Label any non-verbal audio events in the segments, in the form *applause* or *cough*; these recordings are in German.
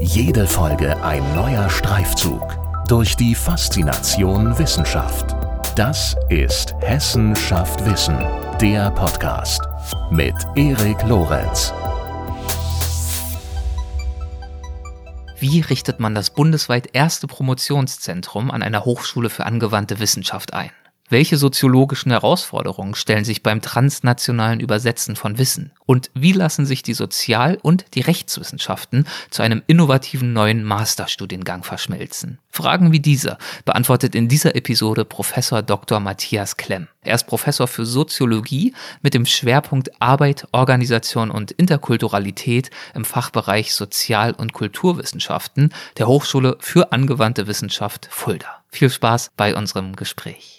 Jede Folge ein neuer Streifzug durch die Faszination Wissenschaft. Das ist Hessen schafft Wissen, der Podcast mit Erik Lorenz. Wie richtet man das bundesweit erste Promotionszentrum an einer Hochschule für angewandte Wissenschaft ein? Welche soziologischen Herausforderungen stellen sich beim transnationalen Übersetzen von Wissen? Und wie lassen sich die Sozial- und die Rechtswissenschaften zu einem innovativen neuen Masterstudiengang verschmelzen? Fragen wie diese beantwortet in dieser Episode Professor Dr. Matthias Klemm. Er ist Professor für Soziologie mit dem Schwerpunkt Arbeit, Organisation und Interkulturalität im Fachbereich Sozial- und Kulturwissenschaften der Hochschule für angewandte Wissenschaft Fulda. Viel Spaß bei unserem Gespräch.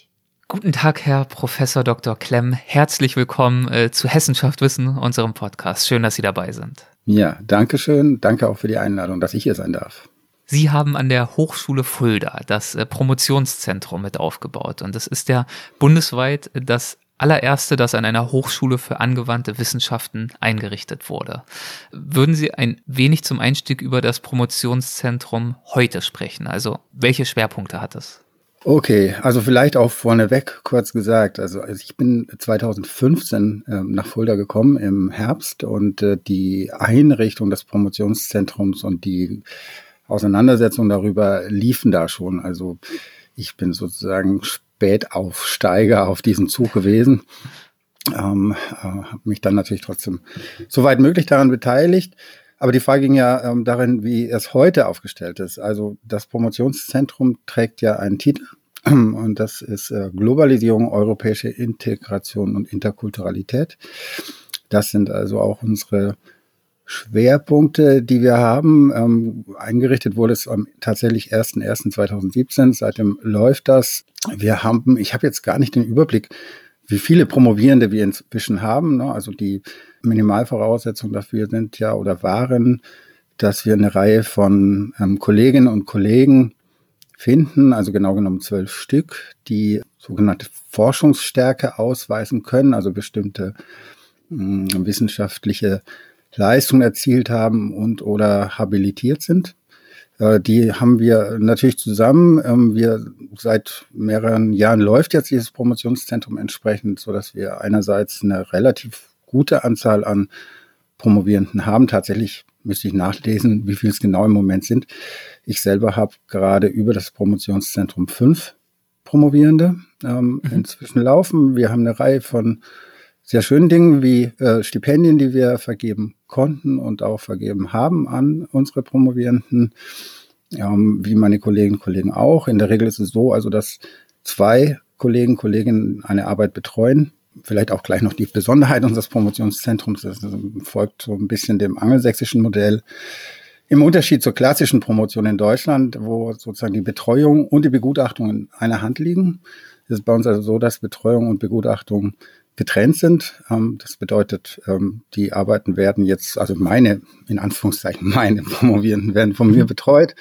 Guten Tag, Herr Professor Dr. Klemm. Herzlich willkommen äh, zu Hessenschaft Wissen, unserem Podcast. Schön, dass Sie dabei sind. Ja, danke schön. Danke auch für die Einladung, dass ich hier sein darf. Sie haben an der Hochschule Fulda das äh, Promotionszentrum mit aufgebaut und das ist ja bundesweit das allererste, das an einer Hochschule für angewandte Wissenschaften eingerichtet wurde. Würden Sie ein wenig zum Einstieg über das Promotionszentrum heute sprechen? Also welche Schwerpunkte hat es? Okay, also vielleicht auch vorneweg kurz gesagt. Also, also ich bin 2015 äh, nach Fulda gekommen im Herbst und äh, die Einrichtung des Promotionszentrums und die Auseinandersetzung darüber liefen da schon. Also ich bin sozusagen Spätaufsteiger auf diesen Zug gewesen. Ähm, äh, habe mich dann natürlich trotzdem soweit möglich daran beteiligt. Aber die Frage ging ja ähm, darin, wie es heute aufgestellt ist. Also das Promotionszentrum trägt ja einen Titel *clears throat* und das ist äh, Globalisierung, europäische Integration und Interkulturalität. Das sind also auch unsere Schwerpunkte, die wir haben. Ähm, eingerichtet wurde es am tatsächlich 1.1.2017. Seitdem läuft das. Wir haben, ich habe jetzt gar nicht den Überblick, wie viele Promovierende wir inzwischen haben. Ne? Also die Minimalvoraussetzungen dafür sind ja oder waren, dass wir eine Reihe von ähm, Kolleginnen und Kollegen finden, also genau genommen zwölf Stück, die sogenannte Forschungsstärke ausweisen können, also bestimmte mh, hm, wissenschaftliche Leistungen erzielt haben und oder habilitiert sind. Äh, die haben wir natürlich zusammen. Ähm, wir seit mehreren Jahren läuft jetzt dieses Promotionszentrum entsprechend, so dass wir einerseits eine relativ gute Anzahl an Promovierenden haben. Tatsächlich müsste ich nachlesen, wie viel es genau im Moment sind. Ich selber habe gerade über das Promotionszentrum fünf Promovierende ähm, mhm. inzwischen laufen. Wir haben eine Reihe von sehr schönen Dingen wie äh, Stipendien, die wir vergeben konnten und auch vergeben haben an unsere Promovierenden, ähm, wie meine Kolleginnen und Kollegen auch. In der Regel ist es so, also dass zwei Kollegen, Kolleginnen eine Arbeit betreuen vielleicht auch gleich noch die Besonderheit unseres Promotionszentrums. Das folgt so ein bisschen dem angelsächsischen Modell. Im Unterschied zur klassischen Promotion in Deutschland, wo sozusagen die Betreuung und die Begutachtung in einer Hand liegen, ist es bei uns also so, dass Betreuung und Begutachtung getrennt sind. Ähm, das bedeutet, ähm, die Arbeiten werden jetzt, also meine, in Anführungszeichen, *laughs* meine Promovierenden werden von mir betreut.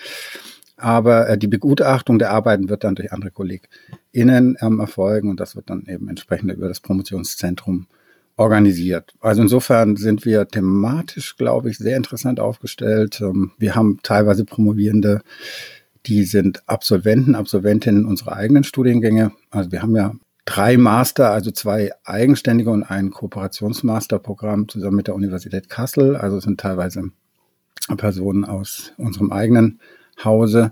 Aber äh, die Begutachtung der Arbeiten wird dann durch andere KollegInnen ähm, erfolgen und das wird dann eben entsprechend über das Promotionszentrum organisiert. Also insofern sind wir thematisch, glaube ich, sehr interessant aufgestellt. Ähm, wir haben teilweise Promovierende, die sind Absolventen, Absolventinnen unserer eigenen Studiengänge. Also wir haben ja drei Master, also zwei eigenständige und ein Kooperationsmasterprogramm zusammen mit der Universität Kassel. Also es sind teilweise Personen aus unserem eigenen Hause,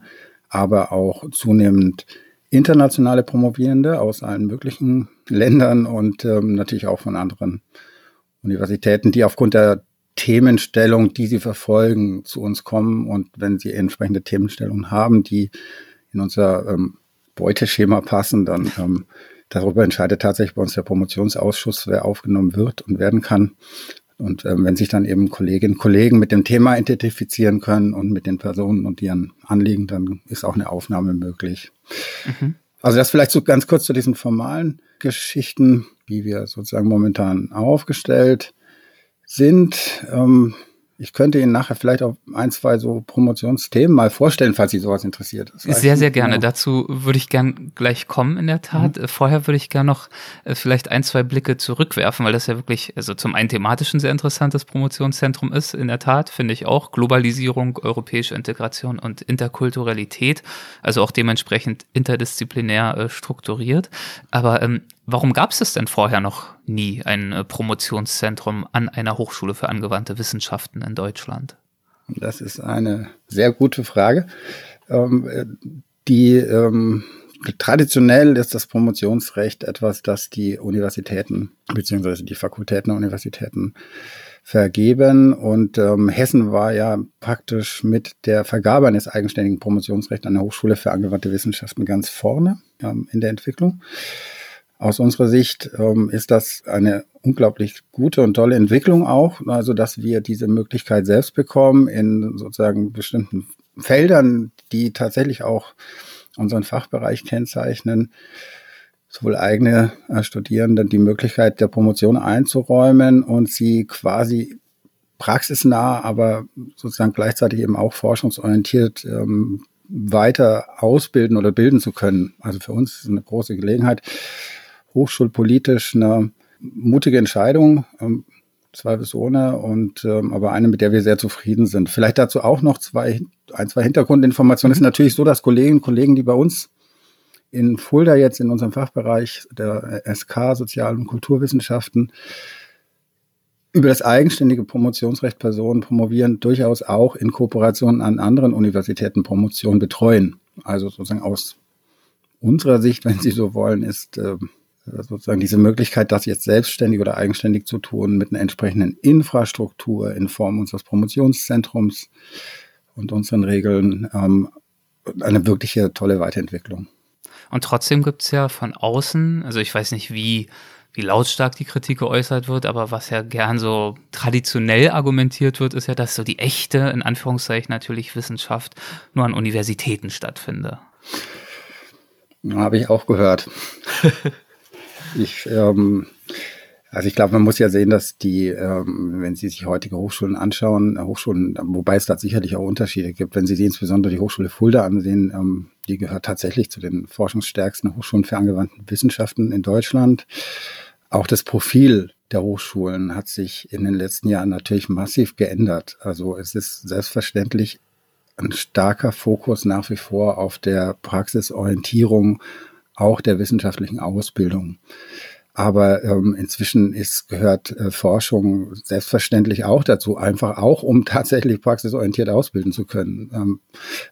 aber auch zunehmend internationale Promovierende aus allen möglichen *laughs* Ländern und ähm, natürlich auch von anderen Universitäten, die aufgrund der Themenstellung, die sie verfolgen, zu uns kommen. Und wenn sie entsprechende Themenstellungen haben, die in unser ähm, Beuteschema passen, dann ähm, darüber entscheidet tatsächlich bei uns der Promotionsausschuss, wer aufgenommen wird und werden kann. Und ähm, wenn sich dann eben Kolleginnen und Kollegen mit dem Thema identifizieren können und mit den Personen und ihren Anliegen, dann ist auch eine Aufnahme möglich. Mhm. Also das vielleicht so ganz kurz zu diesen formalen Geschichten, wie wir sozusagen momentan aufgestellt sind. Ähm, Ich könnte Ihnen nachher vielleicht auch ein, zwei so Promotionsthemen mal vorstellen, falls Sie sowas interessiert. Sehr, sehr gerne. Genau. Dazu würde ich gern gleich kommen in der Tat. Mhm. Vorher würde ich gern noch äh, vielleicht ein, zwei Blicke zurückwerfen, weil das ja wirklich, also zum einen thematisch ein sehr interessantes Promotionszentrum ist, in der Tat, finde ich auch. Globalisierung, europäische Integration und Interkulturalität, also auch dementsprechend interdisziplinär äh, strukturiert. Aber ähm, Warum gab es denn vorher noch nie ein äh, Promotionszentrum an einer Hochschule für angewandte Wissenschaften in Deutschland? Das ist eine sehr gute Frage. Ähm, äh, die ähm, traditionell ist das Promotionsrecht etwas, das die Universitäten beziehungsweise die Fakultäten der Universitäten vergeben. Und ähm, Hessen war ja praktisch mit der Vergabe eines eigenständigen Promotionsrechts an der Hochschule für angewandte Wissenschaften ganz vorne ähm, in der Entwicklung. Aus unserer Sicht ähm, ist das eine unglaublich gute und tolle Entwicklung auch, also dass wir diese Möglichkeit selbst bekommen in sozusagen bestimmten Feldern, die tatsächlich auch unseren Fachbereich kennzeichnen, sowohl eigene äh, Studierende die Möglichkeit der Promotion einzuräumen und sie quasi praxisnah, aber sozusagen gleichzeitig eben auch forschungsorientiert ähm, weiter ausbilden oder bilden zu können. Also für uns ist eine große Gelegenheit, hochschulpolitisch eine mutige Entscheidung, ähm, zweifelsohne, und ähm, aber eine, mit der wir sehr zufrieden sind. Vielleicht dazu auch noch zwei, ein, zwei Hintergrundinformationen. Es ist natürlich so, dass Kolleginnen und Kollegen, die bei uns in Fulda jetzt in unserem Fachbereich der SK Sozial- und Kulturwissenschaften über das eigenständige Promotionsrecht Personen promovieren, durchaus auch in Kooperation an anderen Universitäten Promotion betreuen. Also sozusagen aus unserer Sicht, wenn Sie so wollen, ist äh, sozusagen diese Möglichkeit, das jetzt selbstständig oder eigenständig zu tun, mit einer entsprechenden Infrastruktur in Form unseres Promotionszentrums und unseren Regeln, ähm, eine wirkliche tolle Weiterentwicklung. Und trotzdem gibt es ja von außen, also ich weiß nicht, wie, wie lautstark die Kritik geäußert wird, aber was ja gern so traditionell argumentiert wird, ist ja, dass so die echte, in Anführungszeichen natürlich Wissenschaft, nur an Universitäten stattfinde. Habe ich auch gehört. *laughs* Ich, ähm, also ich glaube, man muss ja sehen, dass die, ähm, wenn Sie sich heutige Hochschulen anschauen, Hochschulen, wobei es da sicherlich auch Unterschiede gibt, wenn Sie sich insbesondere die Hochschule Fulda ansehen, ähm, die gehört tatsächlich zu den forschungsstärksten Hochschulen für angewandte Wissenschaften in Deutschland. Auch das Profil der Hochschulen hat sich in den letzten Jahren natürlich massiv geändert. Also es ist selbstverständlich ein starker Fokus nach wie vor auf der Praxisorientierung auch der wissenschaftlichen Ausbildung. Aber ähm, inzwischen ist, gehört äh, Forschung selbstverständlich auch dazu, einfach auch, um tatsächlich praxisorientiert ausbilden zu können. Ähm,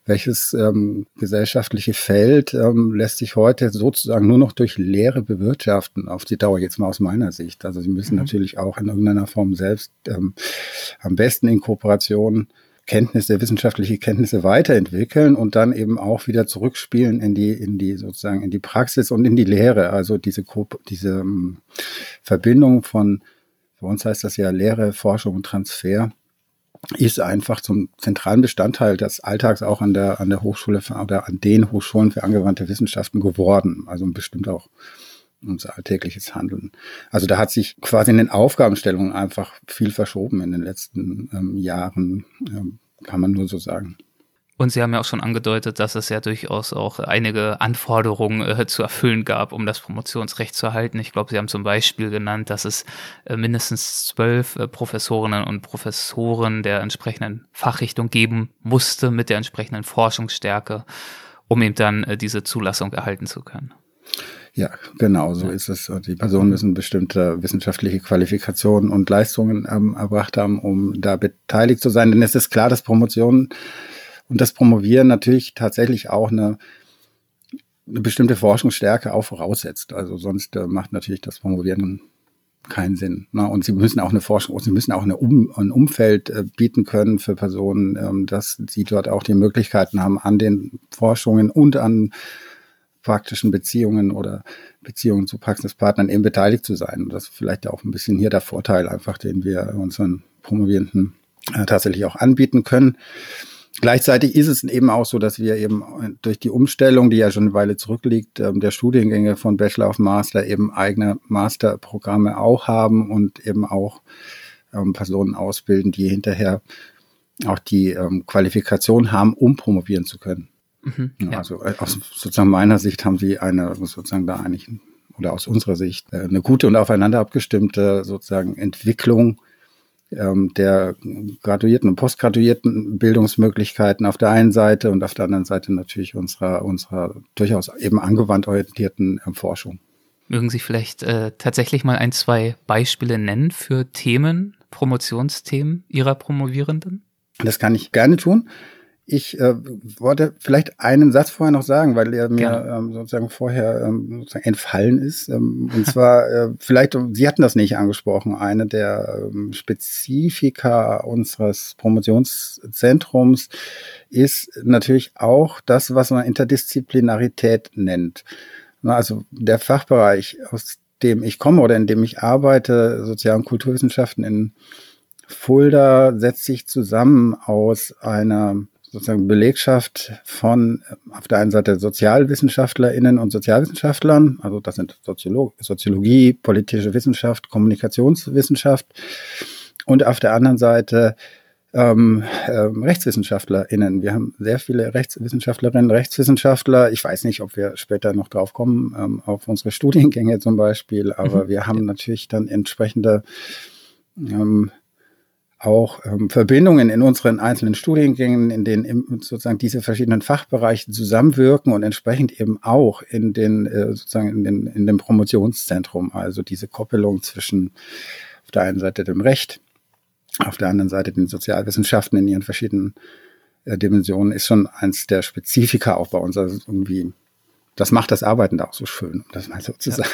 welches ähm, gesellschaftliche Feld ähm, lässt sich heute sozusagen nur noch durch Lehre bewirtschaften, auf die Dauer jetzt mal aus meiner Sicht. Also Sie müssen mhm. natürlich auch in irgendeiner Form selbst ähm, am besten in Kooperation Kenntnisse, wissenschaftliche Kenntnisse weiterentwickeln und dann eben auch wieder zurückspielen in die, in die sozusagen in die Praxis und in die Lehre. Also diese, diese ähm, Verbindung von, für uns heißt das ja Lehre, Forschung und Transfer, ist einfach zum zentralen Bestandteil des Alltags auch an der, an der Hochschule für, oder an den Hochschulen für angewandte Wissenschaften geworden. Also bestimmt auch unser alltägliches Handeln. Also da hat sich quasi in den Aufgabenstellungen einfach viel verschoben in den letzten ähm, Jahren, ähm, kann man nur so sagen. Und Sie haben ja auch schon angedeutet, dass es ja durchaus auch einige Anforderungen äh, zu erfüllen gab, um das Promotionsrecht zu erhalten. Ich glaube, Sie haben zum Beispiel genannt, dass es äh, mindestens zwölf äh, Professorinnen und Professoren der entsprechenden Fachrichtung geben musste mit der entsprechenden Forschungsstärke, um eben dann äh, diese Zulassung erhalten zu können. Ja, genau, so ist es. Die Personen müssen bestimmte wissenschaftliche Qualifikationen und Leistungen ähm, erbracht haben, um da beteiligt zu sein. Denn es ist klar, dass Promotion und das Promovieren natürlich tatsächlich auch eine, eine bestimmte Forschungsstärke auch voraussetzt. Also sonst äh, macht natürlich das Promovieren keinen Sinn. Ne? Und sie müssen auch eine Forschung, sie müssen auch eine um, ein Umfeld äh, bieten können für Personen, ähm, dass sie dort auch die Möglichkeiten haben, an den Forschungen und an praktischen Beziehungen oder Beziehungen zu Praxispartnern eben beteiligt zu sein. Und das ist vielleicht auch ein bisschen hier der Vorteil einfach, den wir unseren Promovierenden äh, tatsächlich auch anbieten können. Gleichzeitig ist es eben auch so, dass wir eben durch die Umstellung, die ja schon eine Weile zurückliegt, ähm, der Studiengänge von Bachelor of Master eben eigene Masterprogramme auch haben und eben auch ähm, Personen ausbilden, die hinterher auch die ähm, Qualifikation haben, um promovieren zu können. Mhm, ja. Also äh, aus sozusagen meiner Sicht haben sie eine sozusagen da eigentlich oder aus unserer Sicht äh, eine gute und aufeinander abgestimmte sozusagen Entwicklung ähm, der graduierten und postgraduierten Bildungsmöglichkeiten auf der einen Seite und auf der anderen Seite natürlich unserer, unserer durchaus eben angewandt orientierten äh, Forschung. Mögen Sie vielleicht äh, tatsächlich mal ein, zwei Beispiele nennen für Themen, Promotionsthemen Ihrer Promovierenden? Das kann ich gerne tun. Ich äh, wollte vielleicht einen Satz vorher noch sagen, weil er mir ähm, sozusagen vorher ähm, sozusagen entfallen ist. Ähm, und zwar, äh, vielleicht, Sie hatten das nicht angesprochen, eine der ähm, Spezifika unseres Promotionszentrums ist natürlich auch das, was man Interdisziplinarität nennt. Also der Fachbereich, aus dem ich komme oder in dem ich arbeite, Sozial- und Kulturwissenschaften in Fulda, setzt sich zusammen aus einer sozusagen Belegschaft von auf der einen Seite SozialwissenschaftlerInnen und Sozialwissenschaftlern, also das sind Soziolo Soziologie, politische Wissenschaft, Kommunikationswissenschaft und auf der anderen Seite ähm, ähm, RechtswissenschaftlerInnen. Wir haben sehr viele Rechtswissenschaftlerinnen, Rechtswissenschaftler. Ich weiß nicht, ob wir später noch drauf kommen, ähm, auf unsere Studiengänge zum Beispiel, aber mhm. wir haben natürlich dann entsprechende ähm, auch ähm, Verbindungen in unseren einzelnen Studiengängen, in denen sozusagen diese verschiedenen Fachbereiche zusammenwirken und entsprechend eben auch in den äh, sozusagen in, den, in dem Promotionszentrum, also diese Koppelung zwischen auf der einen Seite dem Recht, auf der anderen Seite den Sozialwissenschaften in ihren verschiedenen äh, Dimensionen ist schon eins der Spezifika auch bei uns, also irgendwie das macht das Arbeiten da auch so schön, um das mal so zu sagen.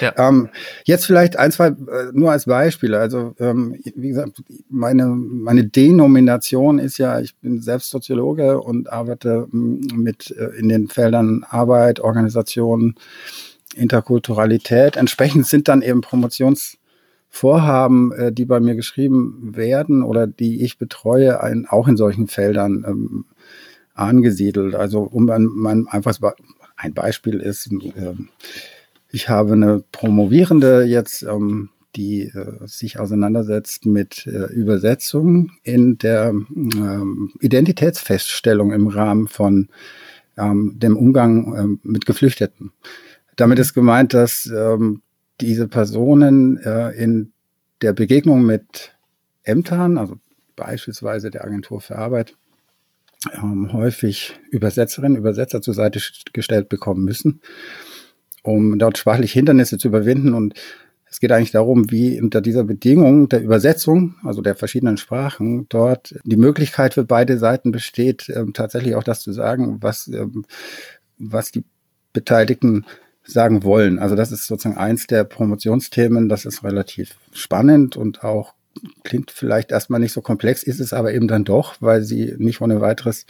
Ja. Ähm, jetzt vielleicht ein, zwei, äh, nur als Beispiele. Also, ähm, wie gesagt, meine, meine Denomination ist ja, ich bin selbst Soziologe und arbeite mm, mit äh, in den Feldern Arbeit, Organisation, Interkulturalität. Entsprechend sind dann eben Promotionsvorhaben, äh, die bei mir geschrieben werden oder die ich betreue, ein, auch in solchen Feldern ähm, angesiedelt. Also um man, man einfach ein Beispiel ist, äh, ich habe eine Promovierende jetzt, ähm, die äh, sich auseinandersetzt mit äh, Übersetzung in der ähm, Identitätsfeststellung im Rahmen von ähm, dem Umgang ähm, mit Geflüchteten. Damit ist gemeint, dass ähm, diese Personen äh, in der Begegnung mit Ämtern, also beispielsweise der Agentur für Arbeit, ähm, häufig Übersetzerinnen, Übersetzer zur Seite gestellt bekommen müssen, um dort sprachliche Hindernisse zu überwinden. Und es geht eigentlich darum, wie unter dieser Bedingung der Übersetzung, also der verschiedenen Sprachen, dort die Möglichkeit für beide Seiten besteht, ähm, tatsächlich auch das zu sagen, was, ähm, was die Beteiligten sagen wollen. Also das ist sozusagen eins der Promotionsthemen. Das ist relativ spannend und auch klingt vielleicht erstmal nicht so komplex, ist es aber eben dann doch, weil sie nicht ohne weiteres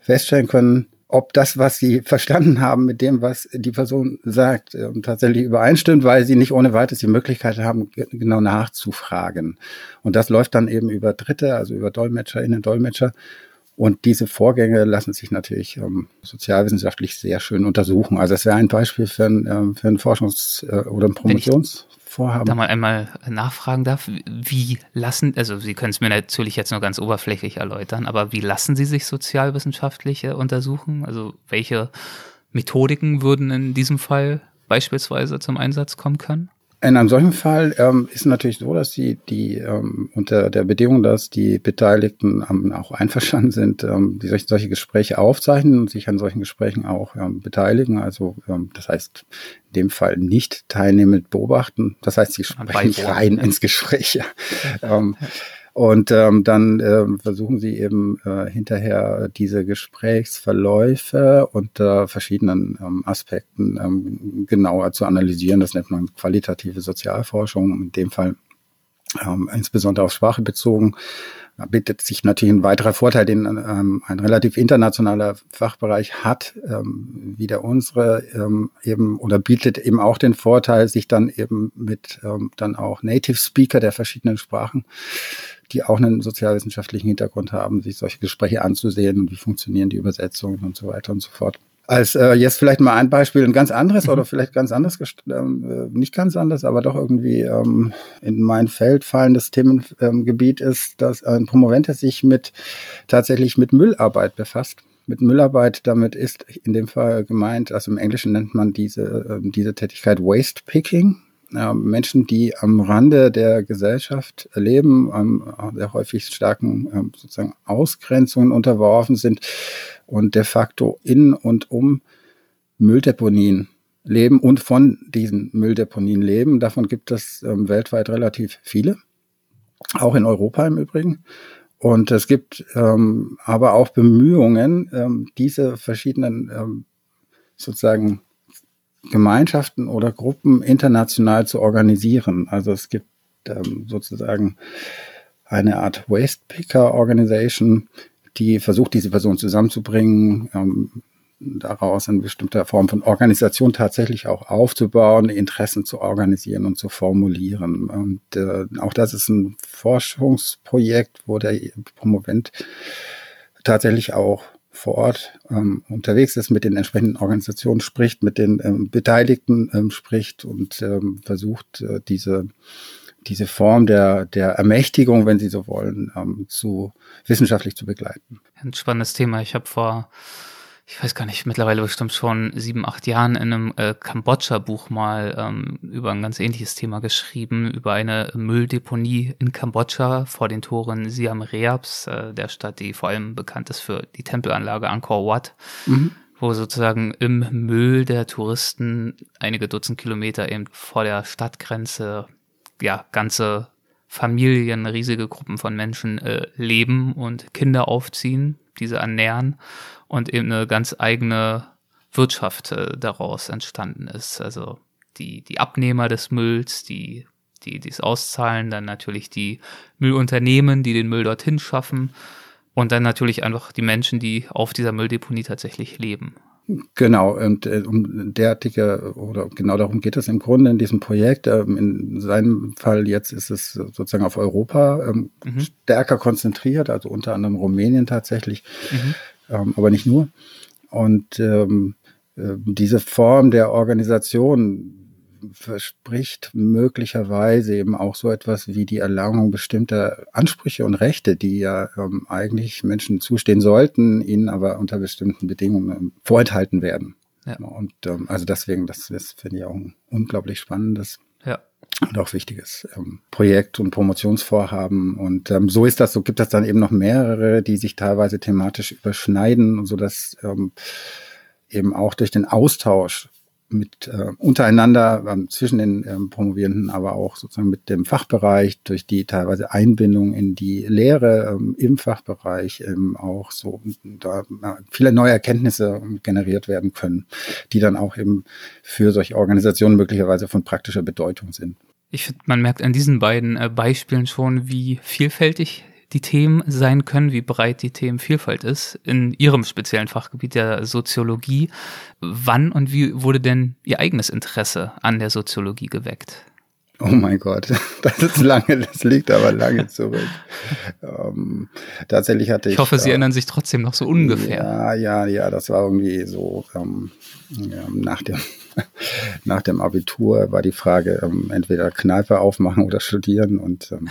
feststellen können, ob das, was sie verstanden haben mit dem, was die Person sagt, ähm, tatsächlich übereinstimmt, weil sie nicht ohne weiteres die Möglichkeit haben, genau nachzufragen. Und das läuft dann eben über Dritte, also über DolmetscherInnen, Dolmetscher. Und diese Vorgänge lassen sich natürlich ähm, sozialwissenschaftlich sehr schön untersuchen. Also es wäre ein Beispiel für ein, ähm, für ein Forschungs- äh, oder ein Promotions- vorhaben. Da mal einmal nachfragen darf, wie lassen, also Sie können es mir natürlich jetzt nur ganz oberflächlich erläutern, aber wie lassen Sie sich sozialwissenschaftliche untersuchen? Also welche Methodiken würden in diesem Fall beispielsweise zum Einsatz kommen können? In einem solchen Fall ähm, ist natürlich so, dass die, die ähm, unter der Bedingung, dass die Beteiligten ähm, auch einverstanden sind, ähm, die solche, solche Gespräche aufzeichnen und sich an solchen Gesprächen auch ähm, beteiligen. Also ähm, das heißt, in dem Fall nicht teilnehmend beobachten. Das heißt, sie sprechen rein ins Gespräch. *laughs* ähm, und ähm, dann äh, versuchen sie eben äh, hinterher diese Gesprächsverläufe unter verschiedenen ähm, Aspekten ähm, genauer zu analysieren. Das nennt man qualitative Sozialforschung, in dem Fall ähm, insbesondere auf Sprache bezogen. Da bietet sich natürlich ein weiterer Vorteil, den ähm, ein relativ internationaler Fachbereich hat, ähm, wie der unsere, ähm, eben oder bietet eben auch den Vorteil, sich dann eben mit ähm, dann auch Native Speaker der verschiedenen Sprachen die auch einen sozialwissenschaftlichen Hintergrund haben, sich solche Gespräche anzusehen und wie funktionieren die Übersetzungen und so weiter und so fort. Als äh, jetzt vielleicht mal ein Beispiel, ein ganz anderes mhm. oder vielleicht ganz anderes, ähm, äh, nicht ganz anders, aber doch irgendwie ähm, in mein Feld fallendes Themengebiet ähm, ist, dass ein Promovent sich mit tatsächlich mit Müllarbeit befasst. Mit Müllarbeit, damit ist in dem Fall gemeint, also im Englischen nennt man diese, äh, diese Tätigkeit Waste Picking. Menschen, die am Rande der Gesellschaft leben, ähm, sehr häufig starken ähm, sozusagen Ausgrenzungen unterworfen sind und de facto in und um Mülldeponien leben und von diesen Mülldeponien leben. Davon gibt es ähm, weltweit relativ viele, auch in Europa im Übrigen. Und es gibt ähm, aber auch Bemühungen, ähm, diese verschiedenen ähm, sozusagen Gemeinschaften oder Gruppen international zu organisieren. Also es gibt ähm, sozusagen eine Art Waste Picker Organization, die versucht, diese Person zusammenzubringen, ähm, daraus eine bestimmte Form von Organisation tatsächlich auch aufzubauen, Interessen zu organisieren und zu formulieren. Und äh, auch das ist ein Forschungsprojekt, wo der Promovent tatsächlich auch vor Ort ähm, unterwegs ist, mit den entsprechenden Organisationen spricht, mit den ähm, Beteiligten ähm, spricht und ähm, versucht, äh, diese diese Form der, der Ermächtigung, wenn Sie so wollen, ähm, zu wissenschaftlich zu begleiten. Ein spannendes Thema. Ich habe vor, ich weiß gar nicht, mittlerweile bestimmt schon sieben, acht Jahren in einem äh, Kambodscha-Buch mal ähm, über ein ganz ähnliches Thema geschrieben, über eine Mülldeponie in Kambodscha vor den Toren Siam Reaps, äh, der Stadt, die vor allem bekannt ist für die Tempelanlage Angkor Wat. Mhm wo sozusagen im Müll der Touristen einige Dutzend Kilometer eben vor der Stadtgrenze ja, ganze Familien, riesige Gruppen von Menschen äh, leben und Kinder aufziehen, diese ernähren und eben eine ganz eigene Wirtschaft äh, daraus entstanden ist. Also die, die Abnehmer des Mülls, die, die dies auszahlen, dann natürlich die Müllunternehmen, die den Müll dorthin schaffen und dann natürlich einfach die Menschen, die auf dieser Mülldeponie tatsächlich leben. Genau, und äh, um derartige, oder genau darum geht es im Grunde in diesem Projekt. Ähm, in seinem Fall jetzt ist es sozusagen auf Europa ähm, mhm. stärker konzentriert, also unter anderem Rumänien tatsächlich, mhm. ähm, aber nicht nur. Und ähm, äh, diese Form der Organisation verspricht möglicherweise eben auch so etwas wie die Erlangung bestimmter Ansprüche und Rechte, die ja ähm, eigentlich Menschen zustehen sollten, ihnen aber unter bestimmten Bedingungen ähm, vorenthalten werden. Ja. Und ähm, also deswegen, das, das finde ich auch ein unglaublich spannendes ja. und auch wichtiges ähm, Projekt und Promotionsvorhaben. Und ähm, so ist das, so gibt es dann eben noch mehrere, die sich teilweise thematisch überschneiden, so dass ähm, eben auch durch den Austausch mit äh, untereinander ähm, zwischen den ähm, Promovierenden, aber auch sozusagen mit dem Fachbereich durch die teilweise Einbindung in die Lehre ähm, im Fachbereich ähm, auch so da äh, viele neue Erkenntnisse generiert werden können, die dann auch eben für solche Organisationen möglicherweise von praktischer Bedeutung sind. Ich finde, man merkt an diesen beiden äh, Beispielen schon, wie vielfältig die Themen sein können, wie breit die Themenvielfalt ist in Ihrem speziellen Fachgebiet der Soziologie. Wann und wie wurde denn Ihr eigenes Interesse an der Soziologie geweckt? Oh mein Gott, *laughs* das ist lange, das liegt aber lange zurück. ähm, tatsächlich hatte ich. Ich hoffe, Sie äh, erinnern sich trotzdem noch so ungefähr. Ja, ja, ja, das war irgendwie so ähm, ja, nach dem *laughs* nach dem Abitur war die Frage, ähm, entweder Kneipe aufmachen oder studieren. Und ähm,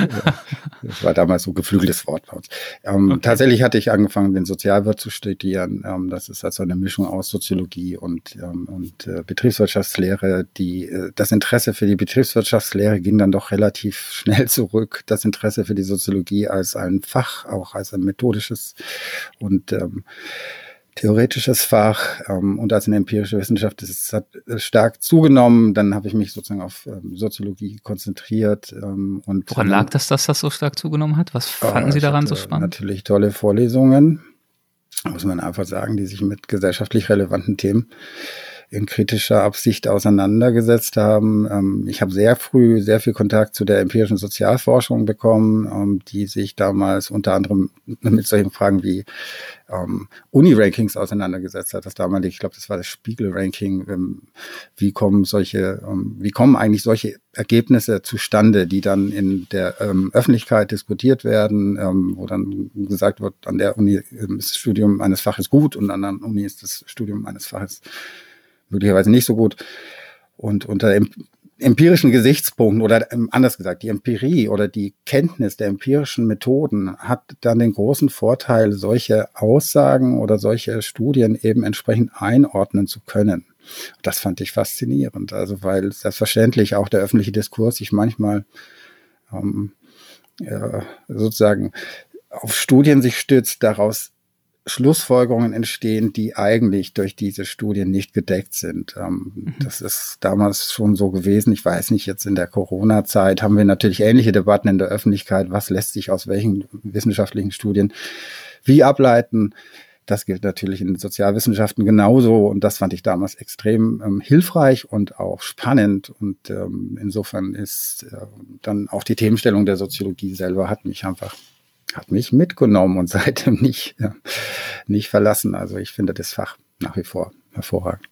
*laughs* das war damals so geflügeltes Wort bei uns. Ähm, okay. Tatsächlich hatte ich angefangen, den Sozialwirt zu studieren. Ähm, das ist also eine Mischung aus Soziologie und, ähm, und äh, Betriebswirtschaftslehre. Die, äh, das Interesse für die Betriebswirtschaftslehre ging dann doch relativ schnell zurück. Das Interesse für die Soziologie als ein Fach, auch als ein methodisches und ähm, theoretisches Fach ähm, und als eine empirische Wissenschaft. Das hat stark zugenommen. Dann habe ich mich sozusagen auf ähm, Soziologie konzentriert. Ähm, und Woran lag das, dass das so stark zugenommen hat? Was fanden oh, Sie daran so spannend? Natürlich tolle Vorlesungen, muss man einfach sagen, die sich mit gesellschaftlich relevanten Themen in kritischer Absicht auseinandergesetzt haben. Ähm, ich habe sehr früh sehr viel Kontakt zu der empirischen Sozialforschung bekommen, ähm, die sich damals unter anderem *laughs* mit solchen Fragen wie ähm, Uni-Rankings auseinandergesetzt hat. Das damalige, ich glaube, das war das Spiegel-Ranking. Wie kommen solche, wie kommen eigentlich solche Ergebnisse zustande, die dann in der Öffentlichkeit diskutiert werden, wo dann gesagt wird, an der Uni ist das Studium eines Faches gut und an der Uni ist das Studium eines Faches möglicherweise nicht so gut. Und unter empirischen Gesichtspunkten oder ähm, anders gesagt, die Empirie oder die Kenntnis der empirischen Methoden hat dann den großen Vorteil, solche Aussagen oder solche Studien eben entsprechend einordnen zu können. Das fand ich faszinierend, also weil selbstverständlich auch der öffentliche Diskurs sich manchmal ähm, ja, sozusagen auf Studien sich stützt, daraus Schlussfolgerungen entstehen, die eigentlich durch diese Studien nicht gedeckt sind. Ähm, mhm. Das ist damals schon so gewesen. Ich weiß nicht, jetzt in der Corona-Zeit haben wir natürlich ähnliche Debatten in der Öffentlichkeit. Was lässt sich aus welchen wissenschaftlichen Studien wie ableiten? Das gilt natürlich in den Sozialwissenschaften genauso. Und das fand ich damals extrem ähm, hilfreich und auch spannend. Und ähm, insofern ist äh, dann auch die Themenstellung der Soziologie selber hat mich einfach hat mich mitgenommen und *laughs* seitdem nicht, ja, nicht verlassen. Also ich finde das Fach nach wie vor hervorragend.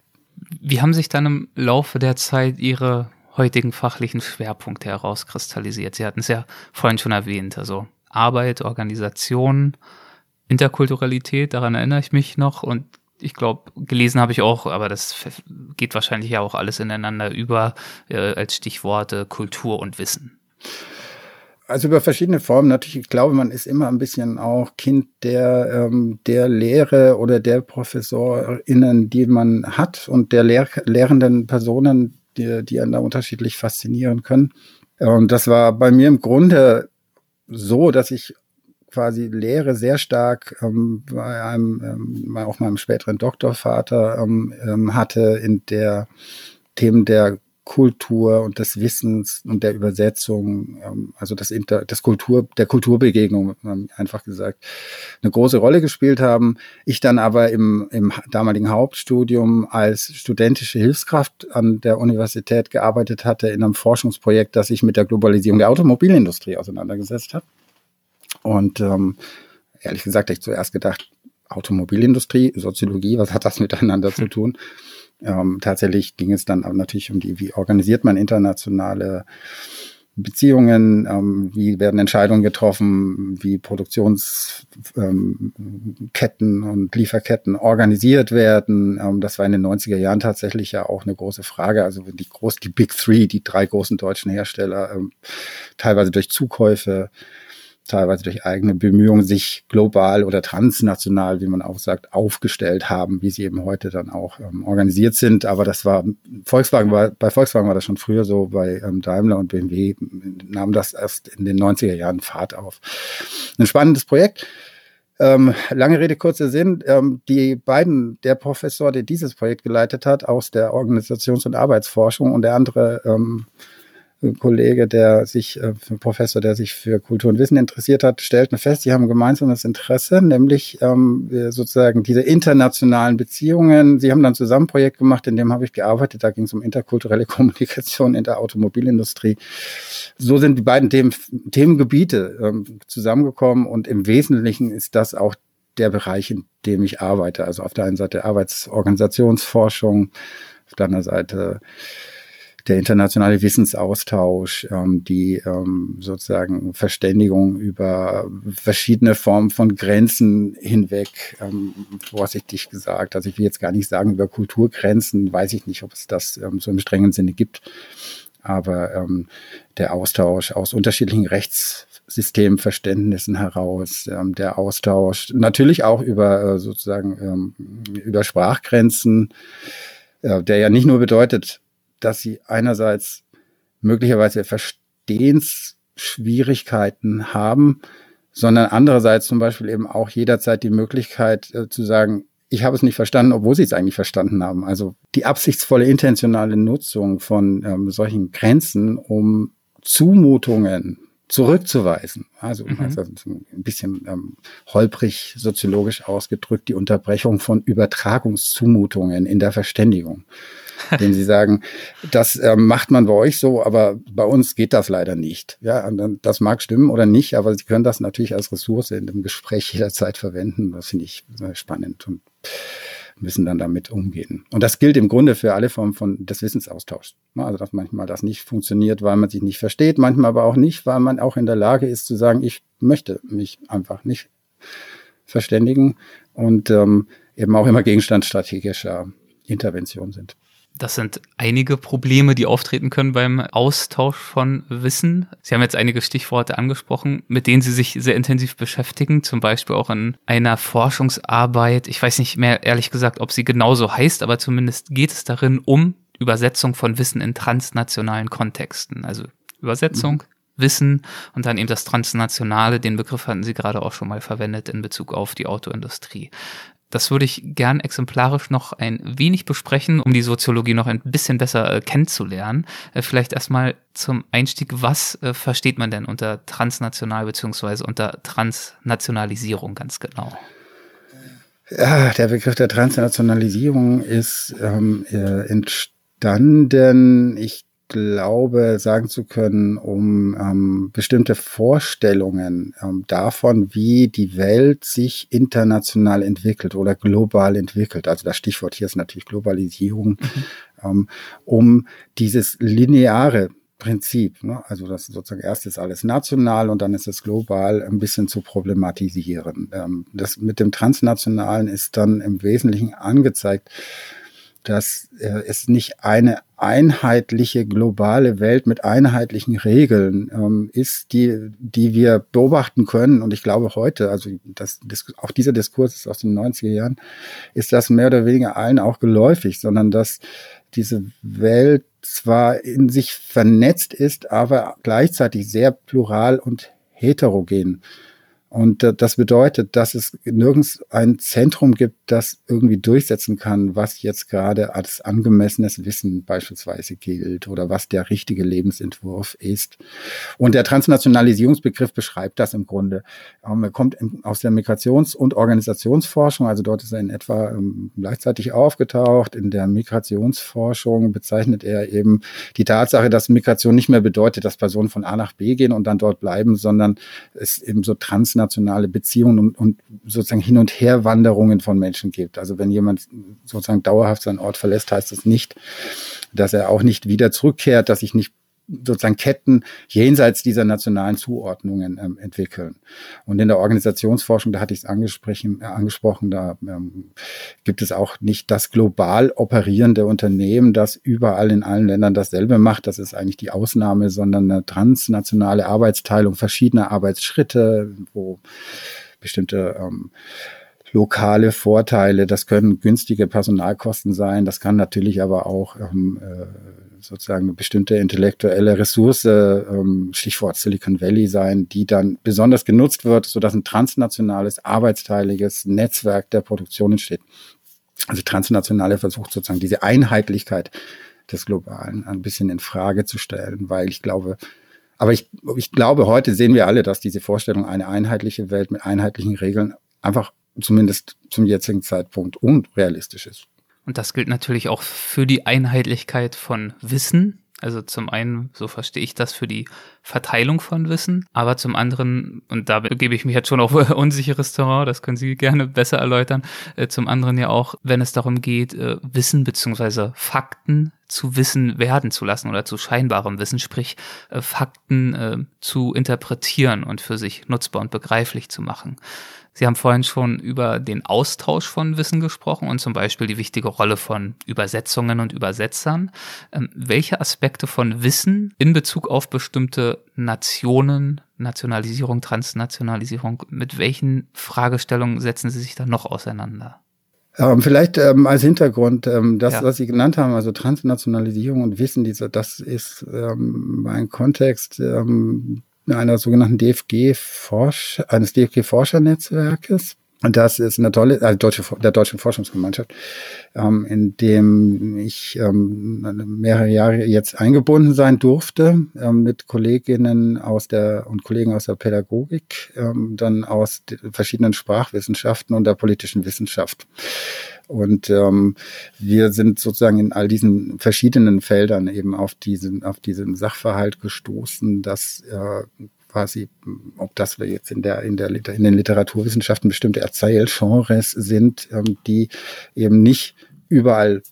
Wie haben sich dann im Laufe der Zeit Ihre heutigen fachlichen Schwerpunkte herauskristallisiert? Sie hatten es ja vorhin schon erwähnt, also Arbeit, Organisation, Interkulturalität, daran erinnere ich mich noch und ich glaube, gelesen habe ich auch, aber das geht wahrscheinlich ja auch alles ineinander über äh, als Stichworte Kultur und Wissen. Also über verschiedene Formen. Natürlich, ich glaube, man ist immer ein bisschen auch Kind der, ähm, der Lehre oder der ProfessorInnen, die man hat und der Lehr lehrenden Personen, die, die einen da unterschiedlich faszinieren können. Und das war bei mir im Grunde so, dass ich quasi Lehre sehr stark ähm, bei einem, ähm, auch meinem späteren Doktorvater ähm, ähm, hatte in der Themen der Kultur und des Wissens und der Übersetzung, ähm, also das, Inter, das Kultur, der Kulturbegegnung, einfach gesagt, eine große Rolle gespielt haben. Ich dann aber im, im damaligen Hauptstudium als studentische Hilfskraft an der Universität gearbeitet hatte in einem Forschungsprojekt, das sich mit der Globalisierung der Automobilindustrie auseinandergesetzt hat. Und ähm, ehrlich gesagt, ich zuerst gedacht, Automobilindustrie, Soziologie, was hat das miteinander zu tun? Ähm, tatsächlich ging es dann aber natürlich um die, wie organisiert man internationale Beziehungen, ähm, wie werden Entscheidungen getroffen, wie Produktionsketten ähm, und Lieferketten organisiert werden. Ähm, das war in den 90er Jahren tatsächlich ja auch eine große Frage. Also wenn die groß, die Big Three, die drei großen deutschen Hersteller, ähm, teilweise durch Zukäufe teilweise durch eigene Bemühungen sich global oder transnational, wie man auch sagt, aufgestellt haben, wie sie eben heute dann auch ähm, organisiert sind. Aber das war Volkswagen war bei Volkswagen war das schon früher so, bei ähm, Daimler und BMW nahm das erst in den 90er Jahren Fahrt auf. Ein spannendes Projekt. Ähm, lange Rede, kurzer Sinn. Ähm, die beiden, der Professor, der dieses Projekt geleitet hat, aus der Organisations- und Arbeitsforschung und der andere ähm, Kollege, der sich, äh, Professor, der sich für Kultur und Wissen interessiert hat, stellten fest, sie haben ein gemeinsames Interesse, nämlich ähm, sozusagen diese internationalen Beziehungen. Sie haben dann zusammen ein Projekt gemacht, in dem habe ich gearbeitet, da ging es um interkulturelle *laughs* Kommunikation in der Automobilindustrie. So sind die beiden Themen, Themengebiete ähm, zusammengekommen und im Wesentlichen ist das auch der Bereich, in dem ich arbeite. Also auf der einen Seite Arbeitsorganisationsforschung, auf der anderen Seite der internationale Wissensaustausch, ähm, die ähm, sozusagen Verständigung über verschiedene Formen von Grenzen hinweg, ähm, vorsichtig gesagt. Also ich will jetzt gar nicht sagen über Kulturgrenzen, weiß ich nicht, ob es das ähm, so im strengen Sinne gibt. Aber ähm, der Austausch aus unterschiedlichen Rechtssystemverständnissen heraus, ähm, der Austausch natürlich auch über äh, sozusagen ähm, über Sprachgrenzen, äh, der ja nicht nur bedeutet, dass sie einerseits möglicherweise Verstehensschwierigkeiten haben, sondern andererseits zum Beispiel eben auch jederzeit die Möglichkeit äh, zu sagen, ich habe es nicht verstanden, obwohl sie es eigentlich verstanden haben. Also die absichtsvolle intentionale Nutzung von ähm, solchen Grenzen, um Zumutungen zurückzuweisen. Also, mhm. also ein bisschen ähm, holprig soziologisch ausgedrückt, die Unterbrechung von Übertragungszumutungen in der Verständigung. *laughs* Indem sie sagen, das ähm, macht man bei euch so, aber bei uns geht das leider nicht. Ja, das mag stimmen oder nicht, aber sie können das natürlich als Ressource in dem Gespräch *laughs* jederzeit verwenden. Das finde ich spannend und müssen dann damit umgehen. Und das gilt im Grunde für alle Formen von des Wissensaustauschs. Also dass manchmal das nicht funktioniert, weil man sich nicht versteht, manchmal aber auch nicht, weil man auch in der Lage ist zu sagen, ich möchte mich einfach nicht verständigen und ähm, eben auch immer Gegenstand strategischer Intervention sind. Das sind einige Probleme, die auftreten können beim Austausch von Wissen. Sie haben jetzt einige Stichworte angesprochen, mit denen Sie sich sehr intensiv beschäftigen, zum Beispiel auch in einer Forschungsarbeit. Ich weiß nicht mehr ehrlich gesagt, ob sie genauso heißt, aber zumindest geht es darin um Übersetzung von Wissen in transnationalen Kontexten. Also Übersetzung, mhm. Wissen und dann eben das Transnationale. Den Begriff hatten Sie gerade auch schon mal verwendet in Bezug auf die Autoindustrie. Das würde ich gern exemplarisch noch ein wenig besprechen, um die Soziologie noch ein bisschen besser äh, kennenzulernen. Äh, vielleicht erstmal zum Einstieg, was äh, versteht man denn unter transnational beziehungsweise unter Transnationalisierung ganz genau? Ja, der Begriff der Transnationalisierung ist ähm, äh, entstanden, ich glaube, sagen zu können, um ähm, bestimmte Vorstellungen ähm, davon, wie die Welt sich international entwickelt oder global entwickelt. Also das Stichwort hier ist natürlich Globalisierung, mhm. ähm, um dieses lineare Prinzip, ne? also das sozusagen erst ist alles national und dann ist es global, ein bisschen zu problematisieren. Ähm, das mit dem Transnationalen ist dann im Wesentlichen angezeigt, dass äh, es nicht eine einheitliche globale Welt mit einheitlichen Regeln ähm, ist, die, die wir beobachten können. Und ich glaube heute, also das, auch dieser Diskurs ist aus den 90er Jahren, ist das mehr oder weniger allen auch geläufig, sondern dass diese Welt zwar in sich vernetzt ist, aber gleichzeitig sehr plural und heterogen. Und das bedeutet, dass es nirgends ein Zentrum gibt, das irgendwie durchsetzen kann, was jetzt gerade als angemessenes Wissen beispielsweise gilt oder was der richtige Lebensentwurf ist. Und der Transnationalisierungsbegriff beschreibt das im Grunde. Ähm, er kommt aus der Migrations- und Organisationsforschung, also dort ist er in etwa ähm, gleichzeitig aufgetaucht. In der Migrationsforschung bezeichnet er eben die Tatsache, dass Migration nicht mehr bedeutet, dass Personen von A nach B gehen und dann dort bleiben, sondern es eben so trans transnationale Beziehungen und, und sozusagen Hin- und Herwanderungen von Menschen gibt. Also wenn jemand sozusagen dauerhaft seinen Ort verlässt, heißt das nicht, dass er auch nicht wieder zurückkehrt, dass sich nicht sozusagen Ketten jenseits dieser nationalen Zuordnungen ähm, entwickeln. Und in der Organisationsforschung, da hatte ich es angesprochen, äh, angesprochen, da ähm, gibt es auch nicht das global operierende Unternehmen, das überall in allen Ländern dasselbe macht. Das ist eigentlich die Ausnahme, sondern eine transnationale Arbeitsteilung verschiedener Arbeitsschritte, wo bestimmte ähm, lokale Vorteile. Das können günstige Personalkosten sein. Das kann natürlich aber auch ähm, äh, sozusagen eine bestimmte intellektuelle Ressource, ähm, Stichwort Silicon Valley sein, die dann besonders genutzt wird, sodass ein transnationales, arbeitsteiliges Netzwerk der Produktion entsteht. Also transnationale versucht sozusagen diese Einheitlichkeit des Globalen ein bisschen in Frage zu stellen, weil ich glaube, aber ich, ich glaube, heute sehen wir alle, dass diese Vorstellung eine einheitliche Welt mit einheitlichen Regeln einfach zumindest zum jetzigen Zeitpunkt unrealistisch ist. Und das gilt natürlich auch für die Einheitlichkeit von Wissen. Also zum einen, so verstehe ich das, für die Verteilung von Wissen, aber zum anderen, und da gebe ich mich jetzt schon auf *laughs* unsicheres Terrain, das können Sie gerne besser erläutern, äh, zum anderen ja auch, wenn es darum geht, äh, Wissen beziehungsweise Fakten zu Wissen werden zu lassen oder zu scheinbarem Wissen, sprich äh, Fakten zu interpretieren und für sich nutzbar und begreiflich zu machen. Sie haben vorhin schon über den Austausch von Wissen gesprochen und zum Beispiel die wichtige Rolle von Übersetzungen und Übersetzern. Ähm, welche Aspekte von Wissen in Bezug auf bestimmte Nationen, Nationalisierung, Transnationalisierung, mit welchen Fragestellungen setzen Sie sich da noch auseinander? Ähm, vielleicht ähm, als Hintergrund, ähm, das, ja. was Sie genannt haben, also Transnationalisierung und Wissen, diese, das ist ähm, ein Kontext, ähm, einer sogenannten DFG-Forsch, eines DFG-Forschernetzwerkes. Und das ist eine tolle, also deutsche, der Deutschen Forschungsgemeinschaft, ähm, in dem ich ähm, mehrere Jahre jetzt eingebunden sein durfte, ähm, mit Kolleginnen aus der und Kollegen aus der Pädagogik, ähm, dann aus verschiedenen Sprachwissenschaften und der politischen Wissenschaft. Und ähm, wir sind sozusagen in all diesen verschiedenen Feldern eben auf diesen, auf diesen Sachverhalt gestoßen, dass äh, quasi, ob das wir jetzt in der, in der, in den Literaturwissenschaften bestimmte Erzählgenres sind, ähm, die eben nicht überall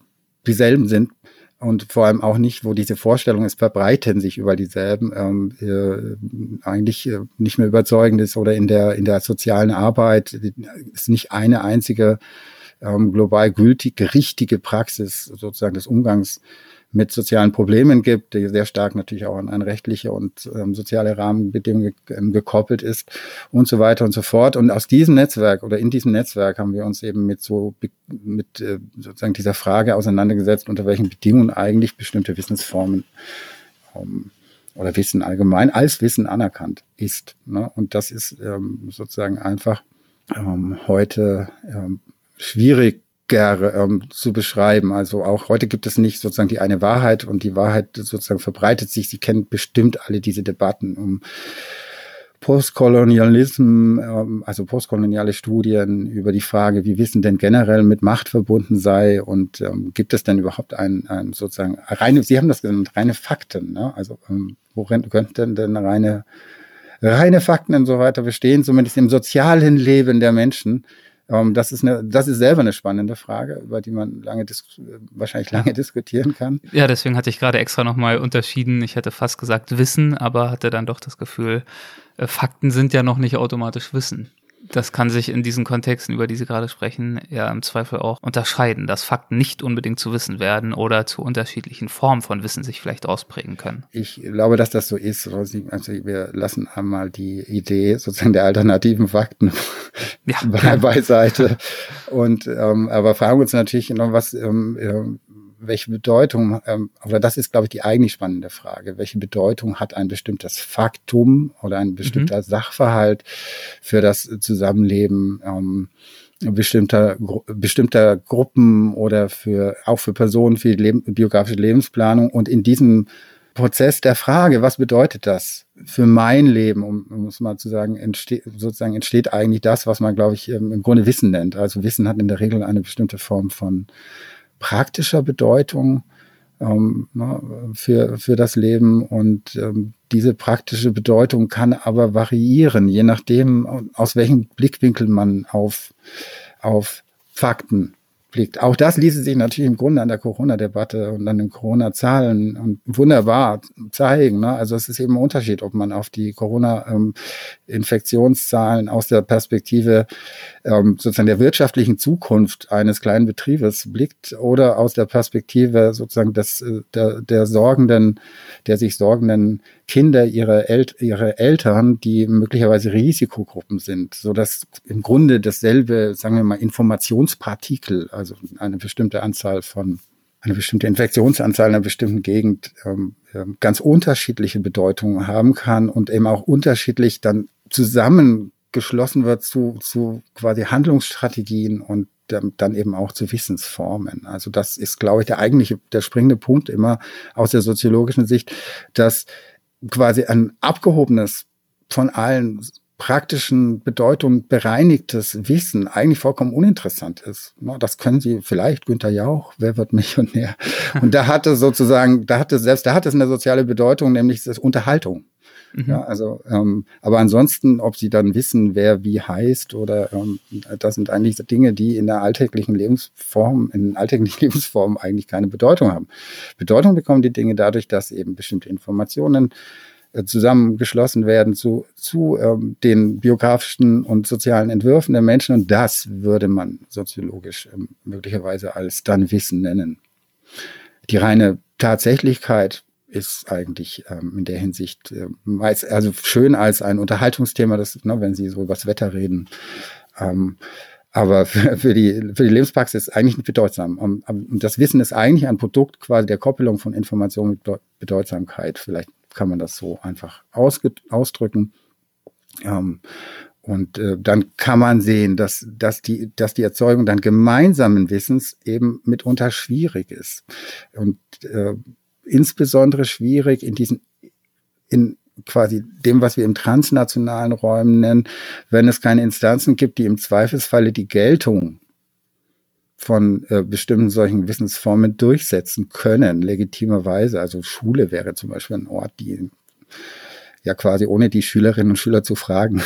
dieselben sind und vor allem auch nicht, wo diese Vorstellungen, es verbreiten sich über dieselben, ähm, äh, eigentlich äh, nicht mehr überzeugend ist oder in der, in der sozialen Arbeit ist nicht eine einzige ähm, global gültige, richtige Praxis sozusagen des Umgangs mit sozialen Problemen gibt, die sehr stark natürlich auch an, an rechtliche und ähm, soziale Rahmenbedingungen ähm, gekoppelt ist und so weiter und so fort. Und aus diesem Netzwerk oder in diesem Netzwerk haben wir uns eben mit so mit äh, sozusagen dieser Frage auseinandergesetzt, unter welchen Bedingungen eigentlich bestimmte Wissensformen ähm, oder Wissen allgemein als Wissen anerkannt ist. Ne? Und das ist ähm, sozusagen einfach ähm, heute ähm, schwierig ähm, zu beschreiben. Also auch heute gibt es nicht sozusagen die eine Wahrheit und die Wahrheit sozusagen verbreitet sich. Sie kennen bestimmt alle diese Debatten um Postkolonialismus, ähm, also postkoloniale Studien über die Frage, wie Wissen denn generell mit Macht verbunden sei und ähm, gibt es denn überhaupt ein, ein sozusagen reine, Sie haben das genannt, reine Fakten, ne? also ähm, worin könnten denn reine reine Fakten und so weiter bestehen, zumindest im sozialen Leben der Menschen. Ähm, das ist eine, das ist selber eine spannende Frage, über die man lange wahrscheinlich lange *laughs* diskutieren kann. Ja, deswegen hatte ich gerade extra nochmal unterschieden. Ich hätte fast gesagt Wissen, aber hatte dann doch das Gefühl, äh, Fakten sind ja noch nicht automatisch Wissen das kann sich in diesen Kontexten, über die Sie gerade sprechen, ja im Zweifel auch unterscheiden, dass Fakten nicht unbedingt zu Wissen werden oder zu unterschiedlichen Formen von Wissen sich vielleicht ausprägen können. Ich glaube, dass das so ist. Also wir lassen einmal die Idee sozusagen der alternativen Fakten ja, *laughs* beiseite. Und ähm, aber fragen uns natürlich noch, was ähm, welche Bedeutung, ähm, oder das ist, glaube ich, die eigentlich spannende Frage, welche Bedeutung hat ein bestimmtes Faktum oder ein bestimmter mhm. Sachverhalt für das Zusammenleben ähm, bestimmter, bestimmter Gruppen oder für, auch für Personen, für die Leb biografische Lebensplanung und in diesem Prozess der Frage, was bedeutet das für mein Leben, um, um es mal zu sagen, entsteht, sozusagen entsteht eigentlich das, was man, glaube ich, im Grunde Wissen nennt. Also Wissen hat in der Regel eine bestimmte Form von praktischer Bedeutung ähm, ne, für, für das Leben. Und ähm, diese praktische Bedeutung kann aber variieren, je nachdem, aus welchem Blickwinkel man auf, auf Fakten blickt. Auch das ließe sich natürlich im Grunde an der Corona-Debatte und an den Corona-Zahlen und wunderbar zeigen. Ne? Also es ist eben ein Unterschied, ob man auf die Corona-Infektionszahlen aus der Perspektive ähm, sozusagen der wirtschaftlichen Zukunft eines kleinen Betriebes blickt oder aus der Perspektive sozusagen des, äh, der, der sorgenden, der sich sorgenden Kinder, ihre, El ihre Eltern, die möglicherweise Risikogruppen sind, so dass im Grunde dasselbe, sagen wir mal, Informationspartikel, also eine bestimmte Anzahl von eine bestimmte Infektionsanzahl in einer bestimmten Gegend ähm ganz unterschiedliche Bedeutungen haben kann und eben auch unterschiedlich dann zusammengeschlossen wird zu, zu quasi Handlungsstrategien und dann eben auch zu Wissensformen. Also das ist, glaube ich, der eigentliche, der springende Punkt immer aus der soziologischen Sicht, dass quasi ein abgehobenes von allen praktischen Bedeutung bereinigtes Wissen eigentlich vollkommen uninteressant ist. Das können Sie vielleicht, Günther Jauch, wer wird Millionär? *laughs* Und da hatte sozusagen, da hatte selbst, da hat es eine soziale Bedeutung, nämlich das Unterhaltung. Mhm. Ja, also, ähm, aber ansonsten, ob Sie dann wissen, wer wie heißt oder ähm, das sind eigentlich Dinge, die in der alltäglichen Lebensform, in alltäglichen *laughs* Lebensformen eigentlich keine Bedeutung haben. Bedeutung bekommen die Dinge dadurch, dass eben bestimmte Informationen zusammengeschlossen werden zu, zu ähm, den biografischen und sozialen Entwürfen der Menschen. Und das würde man soziologisch ähm, möglicherweise als dann Wissen nennen. Die reine Tatsächlichkeit ist eigentlich ähm, in der Hinsicht äh, meist, also schön als ein Unterhaltungsthema, das, ne, wenn Sie so über das Wetter reden. Ähm, aber für, *laughs* für, die, für die Lebenspraxis eigentlich nicht bedeutsam. Und das Wissen ist eigentlich ein Produkt quasi der Koppelung von Information mit Bedeutsamkeit. Vielleicht kann man das so einfach ausdrücken. Ähm, Und äh, dann kann man sehen, dass, dass, die, dass die Erzeugung dann gemeinsamen Wissens eben mitunter schwierig ist. Und äh, insbesondere schwierig in diesen, in quasi dem, was wir im transnationalen Räumen nennen, wenn es keine Instanzen gibt, die im Zweifelsfalle die Geltung von äh, bestimmten solchen Wissensformen durchsetzen können, legitimerweise. Also Schule wäre zum Beispiel ein Ort, die ja quasi ohne die Schülerinnen und Schüler zu fragen.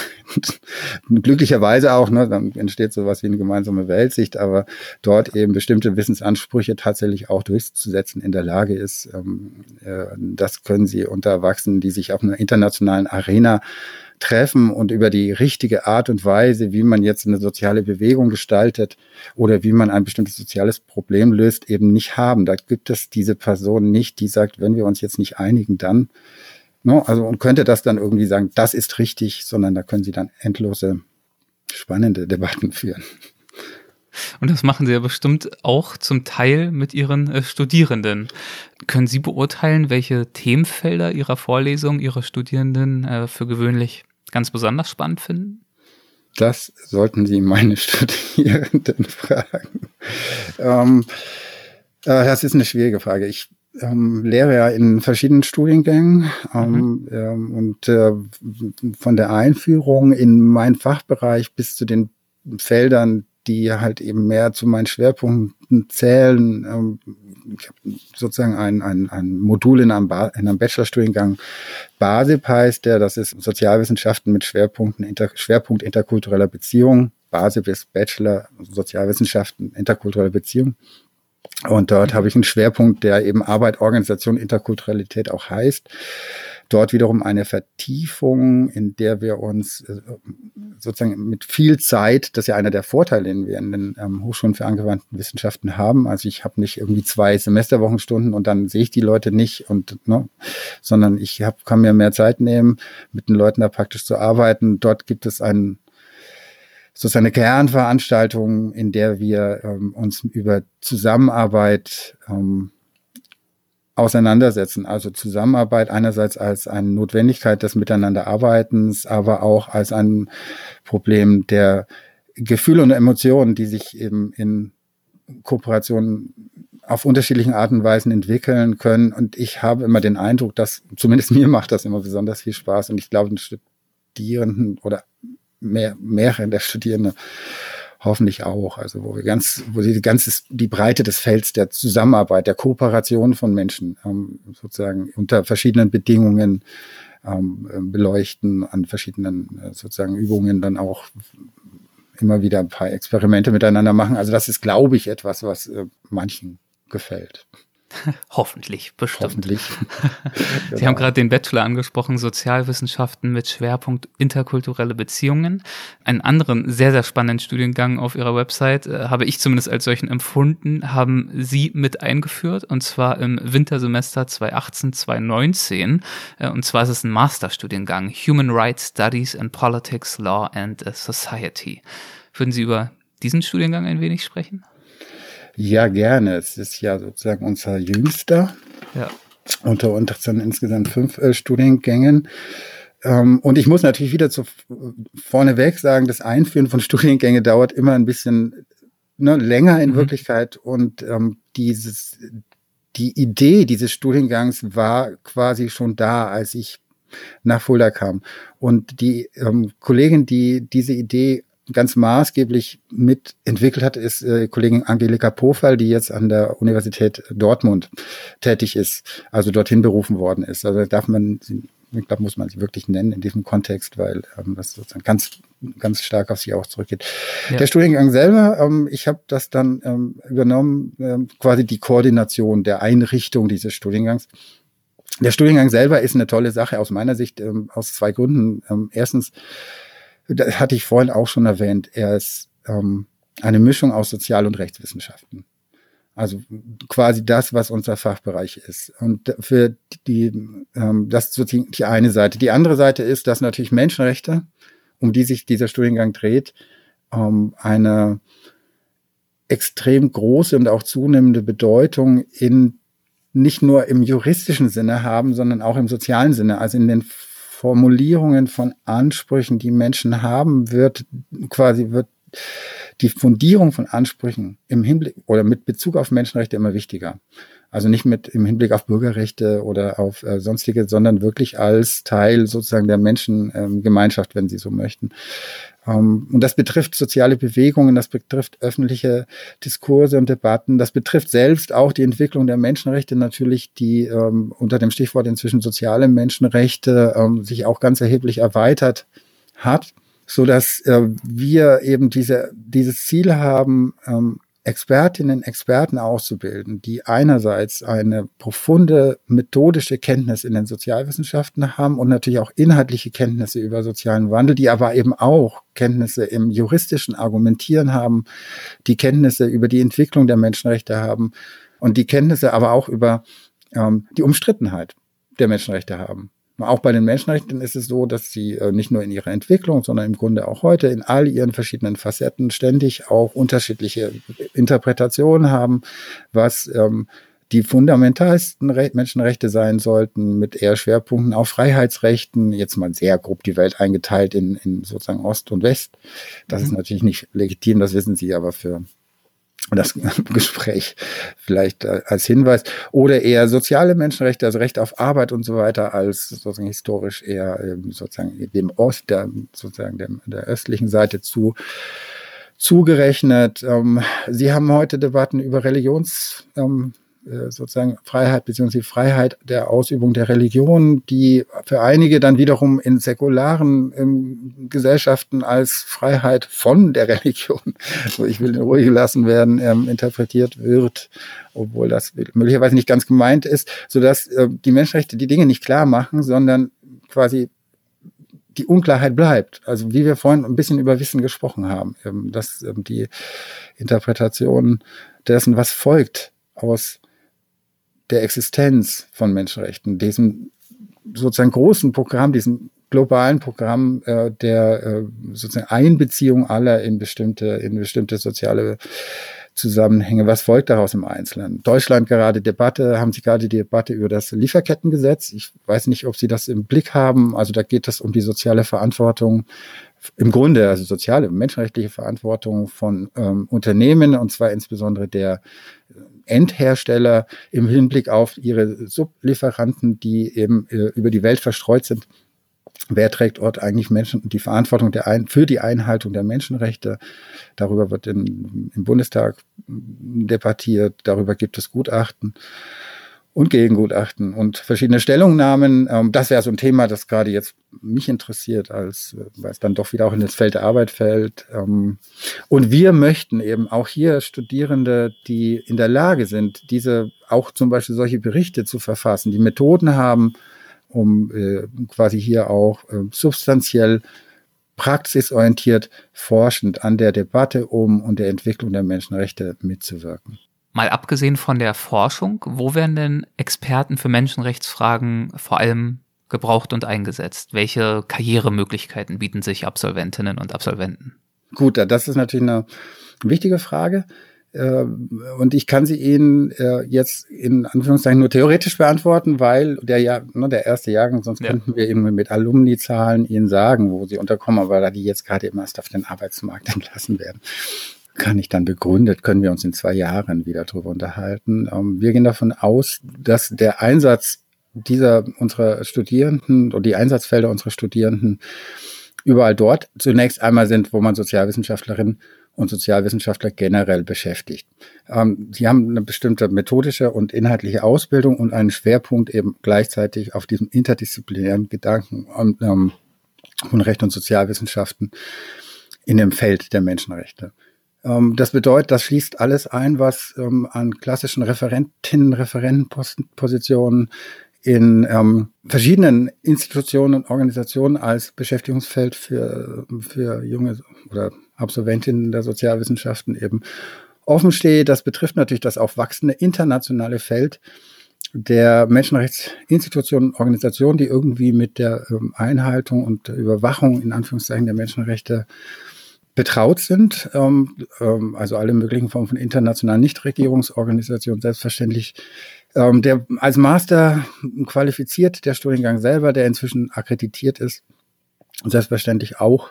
*laughs* Glücklicherweise auch, ne, dann entsteht sowas wie eine gemeinsame Weltsicht, aber dort eben bestimmte Wissensansprüche tatsächlich auch durchzusetzen in der Lage ist. Ähm, äh, das können sie unter Erwachsenen, die sich auf einer internationalen Arena treffen und über die richtige Art und Weise, wie man jetzt eine soziale Bewegung gestaltet oder wie man ein bestimmtes soziales Problem löst, eben nicht haben. Da gibt es diese Person nicht, die sagt, wenn wir uns jetzt nicht einigen, dann No, also und könnte das dann irgendwie sagen, das ist richtig, sondern da können Sie dann endlose spannende Debatten *laughs* führen. Und das machen Sie ja bestimmt auch zum Teil mit Ihren äh, Studierenden. Können Sie beurteilen, welche Themenfelder Ihrer Vorlesung Ihre Studierenden äh, für gewöhnlich ganz besonders spannend finden? Das sollten Sie meine *laughs* Studierenden *laughs* fragen. Ähm, äh, das ist eine schwierige Frage. Ich ähm, lehre ja in verschiedenen Studiengängen ähm, mhm. ähm, und äh, von der Einführung in meinen Fachbereich bis zu den Feldern, die halt eben mehr zu meinen Schwerpunkten zählen. Ähm, ich habe sozusagen ein, ein, ein Modul in einem, ba in einem Bachelorstudiengang BASIP heißt der, das ist Sozialwissenschaften mit Schwerpunkten, inter, Schwerpunkt interkultureller Beziehung. BASIP ist Bachelor Sozialwissenschaften interkultureller Beziehung. Und dort habe ich einen Schwerpunkt, der eben Arbeit, Organisation, Interkulturalität auch heißt. Dort wiederum eine Vertiefung, in der wir uns äh, sozusagen mit viel Zeit, das ist ja einer der Vorteile, den wir in den ähm, Hochschulen für angewandten Wissenschaften haben. Also ich habe nicht irgendwie zwei Semesterwochenstunden und dann sehe ich die Leute nicht und ne, sondern ich hab, kann mir mehr Zeit nehmen, mit den Leuten da praktisch zu arbeiten. Dort gibt es einen sozusagen eine Kernveranstaltung, in der wir ähm, uns über Zusammenarbeit ähm, auseinandersetzen. Also Zusammenarbeit einerseits als eine Notwendigkeit des Miteinanderarbeitens, aber auch als ein Problem der Gefühle und Emotionen, die sich eben in Kooperation auf unterschiedlichen Arten und Weisen entwickeln können. Und ich habe immer den Eindruck, dass, zumindest mir *laughs* macht das immer besonders viel Spaß. Und ich glaube, den Studierenden oder mehr, mehrere der Studierenden hoffentlich auch. Also wo wir ganz, wo die ganze die Breite des Felds der Zusammenarbeit, der Kooperation von Menschen ähm, sozusagen unter verschiedenen Bedingungen ähm, beleuchten, an verschiedenen äh, sozusagen Übungen dann auch immer wieder ein paar Experimente miteinander machen. Also das ist, glaube ich, etwas, was äh, manchen gefällt. *laughs* Hoffentlich, bestimmt. Hoffentlich. *laughs* Sie genau. haben gerade den Bachelor angesprochen, Sozialwissenschaften mit Schwerpunkt interkulturelle Beziehungen. Einen anderen sehr, sehr spannenden Studiengang auf Ihrer Website äh, habe ich zumindest als solchen empfunden, haben Sie mit eingeführt und zwar im Wintersemester 2018, 2019. Äh, und zwar ist es ein Masterstudiengang Human Rights Studies in Politics, Law and Society. Würden Sie über diesen Studiengang ein wenig sprechen? Ja, gerne. Es ist ja sozusagen unser jüngster. Ja. Unter unseren insgesamt fünf äh, Studiengängen. Ähm, und ich muss natürlich wieder zu, vorneweg sagen, das Einführen von Studiengängen dauert immer ein bisschen ne, länger in mhm. Wirklichkeit. Und ähm, dieses, die Idee dieses Studiengangs war quasi schon da, als ich nach Fulda kam. Und die ähm, Kollegin, die diese Idee ganz maßgeblich mitentwickelt hat, ist äh, Kollegin Angelika Pofall, die jetzt an der Universität Dortmund tätig ist, also dorthin berufen worden ist. Also darf man, ich glaube, muss man sie wirklich nennen in diesem Kontext, weil ähm, das sozusagen ganz, ganz stark auf sie auch zurückgeht. Ja. Der Studiengang selber, ähm, ich habe das dann ähm, übernommen, ähm, quasi die Koordination der Einrichtung dieses Studiengangs. Der Studiengang selber ist eine tolle Sache aus meiner Sicht ähm, aus zwei Gründen. Ähm, erstens das hatte ich vorhin auch schon erwähnt, er ist ähm, eine Mischung aus Sozial- und Rechtswissenschaften. Also quasi das, was unser Fachbereich ist. Und für die, ähm, das ist die eine Seite. Die andere Seite ist, dass natürlich Menschenrechte, um die sich dieser Studiengang dreht, ähm, eine extrem große und auch zunehmende Bedeutung in nicht nur im juristischen Sinne haben, sondern auch im sozialen Sinne, also in den Formulierungen von Ansprüchen, die Menschen haben, wird quasi wird die Fundierung von Ansprüchen im Hinblick oder mit Bezug auf Menschenrechte immer wichtiger. Also nicht mit im Hinblick auf Bürgerrechte oder auf äh, sonstige, sondern wirklich als Teil sozusagen der Menschengemeinschaft, ähm, wenn Sie so möchten. Ähm, und das betrifft soziale Bewegungen, das betrifft öffentliche Diskurse und Debatten, das betrifft selbst auch die Entwicklung der Menschenrechte natürlich, die ähm, unter dem Stichwort inzwischen soziale Menschenrechte ähm, sich auch ganz erheblich erweitert hat so dass äh, wir eben diese, dieses Ziel haben, ähm, Expertinnen, Experten auszubilden, die einerseits eine profunde methodische Kenntnis in den Sozialwissenschaften haben und natürlich auch inhaltliche Kenntnisse über sozialen Wandel, die aber eben auch Kenntnisse im juristischen Argumentieren haben, die Kenntnisse über die Entwicklung der Menschenrechte haben und die Kenntnisse aber auch über ähm, die Umstrittenheit der Menschenrechte haben. Auch bei den Menschenrechten ist es so, dass sie äh, nicht nur in ihrer Entwicklung, sondern im Grunde auch heute in all ihren verschiedenen Facetten ständig auch unterschiedliche Interpretationen haben, was ähm, die fundamentalsten Menschenrechte sein sollten, mit eher Schwerpunkten auf Freiheitsrechten, jetzt mal sehr grob die Welt eingeteilt in, in sozusagen Ost und West. Das mhm. ist natürlich nicht legitim, das wissen Sie aber für das *laughs* Gespräch vielleicht äh, als Hinweis oder eher soziale Menschenrechte, also Recht auf Arbeit und so weiter, als sozusagen historisch eher ähm, sozusagen dem Ost, der, sozusagen dem, der östlichen Seite zu zugerechnet. Ähm, Sie haben heute Debatten über Religions äh, sozusagen Freiheit beziehungsweise Freiheit der Ausübung der Religion, die für einige dann wiederum in säkularen ähm, Gesellschaften als Freiheit von der *laughs* Religion, so ich will in Ruhe gelassen werden, ähm, interpretiert wird, obwohl das möglicherweise nicht ganz gemeint ist, so dass äh, die Menschenrechte die Dinge nicht klar machen, sondern quasi die Unklarheit bleibt. Also wie wir vorhin ein bisschen über Wissen gesprochen haben, ähm, dass ähm, die Interpretation dessen, was folgt aus der Existenz von Menschenrechten, diesem sozusagen großen Programm, diesem globalen Programm äh, der äh, sozusagen Einbeziehung aller in bestimmte, in bestimmte soziale Zusammenhänge. Was folgt daraus im Einzelnen? Deutschland gerade Debatte, haben Sie gerade die Debatte über das Lieferkettengesetz. Ich weiß nicht, ob Sie das im Blick haben. Also da geht es um die soziale Verantwortung im Grunde, also soziale, menschenrechtliche Verantwortung von ähm, Unternehmen und zwar insbesondere der Endhersteller im Hinblick auf ihre Sublieferanten, die eben äh, über die Welt verstreut sind. Wer trägt dort eigentlich Menschen die Verantwortung der ein, für die Einhaltung der Menschenrechte? Darüber wird in, im Bundestag debattiert, darüber gibt es Gutachten und Gegengutachten und verschiedene Stellungnahmen. Ähm, das wäre so ein Thema, das gerade jetzt mich interessiert, als weil es dann doch wieder auch in das Feld der Arbeit fällt. Ähm, und wir möchten eben auch hier Studierende, die in der Lage sind, diese auch zum Beispiel solche Berichte zu verfassen, die Methoden haben, um äh, quasi hier auch äh, substanziell praxisorientiert forschend an der Debatte um und der Entwicklung der Menschenrechte mitzuwirken. Mal abgesehen von der Forschung, wo werden denn Experten für Menschenrechtsfragen vor allem gebraucht und eingesetzt? Welche Karrieremöglichkeiten bieten sich Absolventinnen und Absolventen? Gut, das ist natürlich eine wichtige Frage. Äh, und ich kann sie Ihnen äh, jetzt in Anführungszeichen nur theoretisch beantworten, weil der ja ne, der erste Jahrgang, sonst ja. könnten wir eben mit Alumni-Zahlen Ihnen sagen, wo sie unterkommen, aber da die jetzt gerade eben erst auf den Arbeitsmarkt *laughs* entlassen werden kann ich dann begründet, können wir uns in zwei Jahren wieder darüber unterhalten. Ähm, wir gehen davon aus, dass der Einsatz dieser unserer Studierenden oder die Einsatzfelder unserer Studierenden überall dort zunächst einmal sind, wo man Sozialwissenschaftlerinnen und Sozialwissenschaftler generell beschäftigt. Ähm, sie haben eine bestimmte methodische und inhaltliche Ausbildung und einen Schwerpunkt eben gleichzeitig auf diesem interdisziplinären Gedanken ähm, von Recht und Sozialwissenschaften in dem Feld der Menschenrechte. Ähm, das bedeutet, das schließt alles ein, was ähm, an klassischen Referentinnen, Referentenpositionen in ähm, verschiedenen Institutionen und Organisationen als Beschäftigungsfeld für, für junge oder Absolventinnen der Sozialwissenschaften eben offen steht. Das betrifft natürlich das auch wachsende internationale Feld der Menschenrechtsinstitutionen, Organisationen, die irgendwie mit der ähm, Einhaltung und Überwachung in Anführungszeichen der Menschenrechte betraut sind, ähm, ähm, also alle möglichen Formen von internationalen Nichtregierungsorganisationen selbstverständlich. Ähm, der als Master qualifiziert, der Studiengang selber, der inzwischen akkreditiert ist, selbstverständlich auch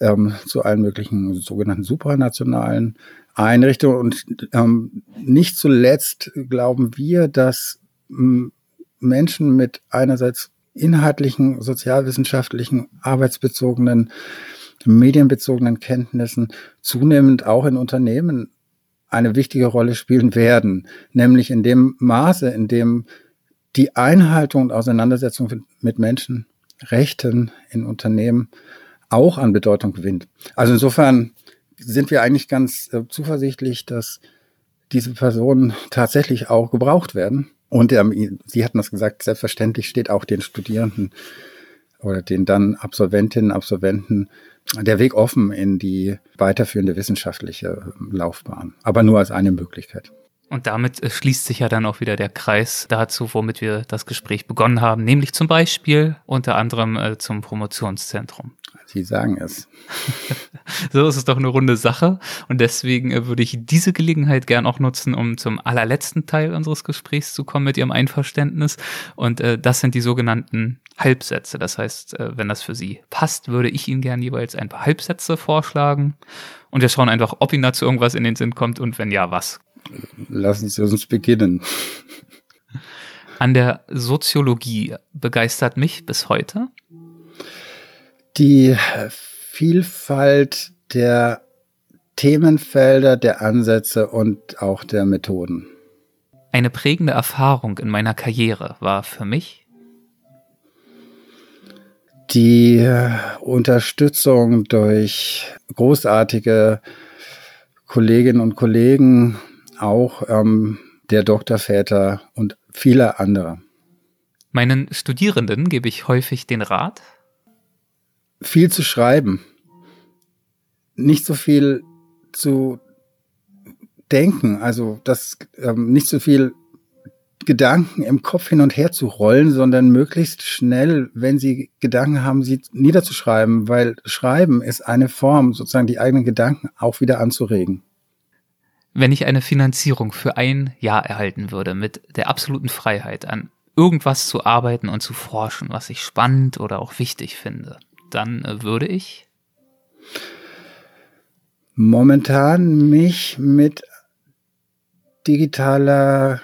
ähm, zu allen möglichen sogenannten supranationalen Einrichtungen. Und ähm, nicht zuletzt glauben wir, dass Menschen mit einerseits inhaltlichen, sozialwissenschaftlichen, arbeitsbezogenen, medienbezogenen Kenntnissen zunehmend auch in Unternehmen eine wichtige Rolle spielen werden, nämlich in dem Maße, in dem die Einhaltung und Auseinandersetzung mit Menschenrechten in Unternehmen auch an Bedeutung gewinnt. Also insofern sind wir eigentlich ganz äh, zuversichtlich, dass diese Personen tatsächlich auch gebraucht werden. Und ähm, Sie hatten das gesagt, selbstverständlich steht auch den Studierenden oder den dann Absolventinnen, Absolventen der Weg offen in die weiterführende wissenschaftliche Laufbahn. Aber nur als eine Möglichkeit. Und damit äh, schließt sich ja dann auch wieder der Kreis dazu, womit wir das Gespräch begonnen haben, nämlich zum Beispiel unter anderem äh, zum Promotionszentrum. Sie sagen es. *laughs* so ist es doch eine runde Sache. Und deswegen äh, würde ich diese Gelegenheit gern auch nutzen, um zum allerletzten Teil unseres Gesprächs zu kommen mit Ihrem Einverständnis. Und äh, das sind die sogenannten Halbsätze. Das heißt, äh, wenn das für Sie passt, würde ich Ihnen gern jeweils ein paar Halbsätze vorschlagen. Und wir schauen einfach, ob Ihnen dazu irgendwas in den Sinn kommt und wenn ja, was. Lassen Sie uns beginnen. An der Soziologie begeistert mich bis heute die Vielfalt der Themenfelder, der Ansätze und auch der Methoden. Eine prägende Erfahrung in meiner Karriere war für mich die Unterstützung durch großartige Kolleginnen und Kollegen, auch ähm, der Doktorväter und viele andere. Meinen Studierenden gebe ich häufig den Rat, viel zu schreiben, nicht so viel zu denken, also das ähm, nicht so viel Gedanken im Kopf hin und her zu rollen, sondern möglichst schnell, wenn Sie Gedanken haben, sie niederzuschreiben, weil Schreiben ist eine Form, sozusagen die eigenen Gedanken auch wieder anzuregen. Wenn ich eine Finanzierung für ein Jahr erhalten würde, mit der absoluten Freiheit an irgendwas zu arbeiten und zu forschen, was ich spannend oder auch wichtig finde, dann äh, würde ich momentan mich mit digitaler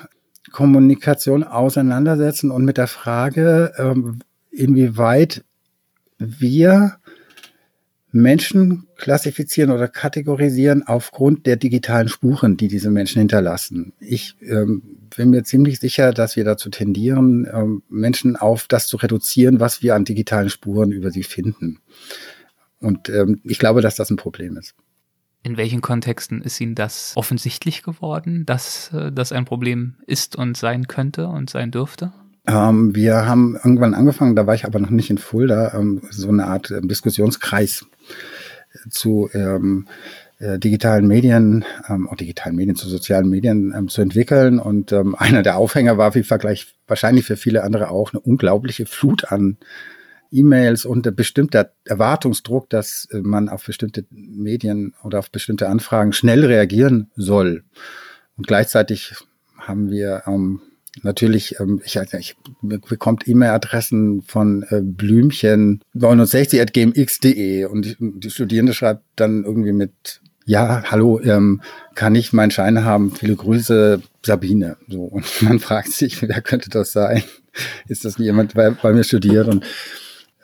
Kommunikation auseinandersetzen und mit der Frage, ähm, inwieweit wir Menschen klassifizieren oder kategorisieren aufgrund der digitalen Spuren, die diese Menschen hinterlassen. Ich ähm, bin mir ziemlich sicher, dass wir dazu tendieren, ähm, Menschen auf das zu reduzieren, was wir an digitalen Spuren über sie finden. Und ähm, ich glaube, dass das ein Problem ist. In welchen Kontexten ist Ihnen das offensichtlich geworden, dass äh, das ein Problem ist und sein könnte und sein dürfte? Ähm, wir haben irgendwann angefangen, da war ich aber noch nicht in Fulda, ähm, so eine Art äh, Diskussionskreis zu ähm, äh, digitalen Medien, ähm, auch digitalen Medien zu sozialen Medien ähm, zu entwickeln. Und ähm, *laughs* einer der Aufhänger war wie Vergleich wahrscheinlich für viele andere auch eine unglaubliche Flut an E-Mails und bestimmter Erwartungsdruck, dass äh, man auf bestimmte Medien oder auf bestimmte Anfragen schnell reagieren soll. Und gleichzeitig haben wir ähm, natürlich, ähm, ich, ich bekommt E-Mail-Adressen von äh, Blümchen 69 at gmx.de und die, die Studierende schreibt dann irgendwie mit ja, hallo, ähm, kann ich meinen Schein haben? Viele Grüße, Sabine. So und *laughs* man fragt sich, wer könnte das sein? Ist das jemand, bei, bei mir studiert und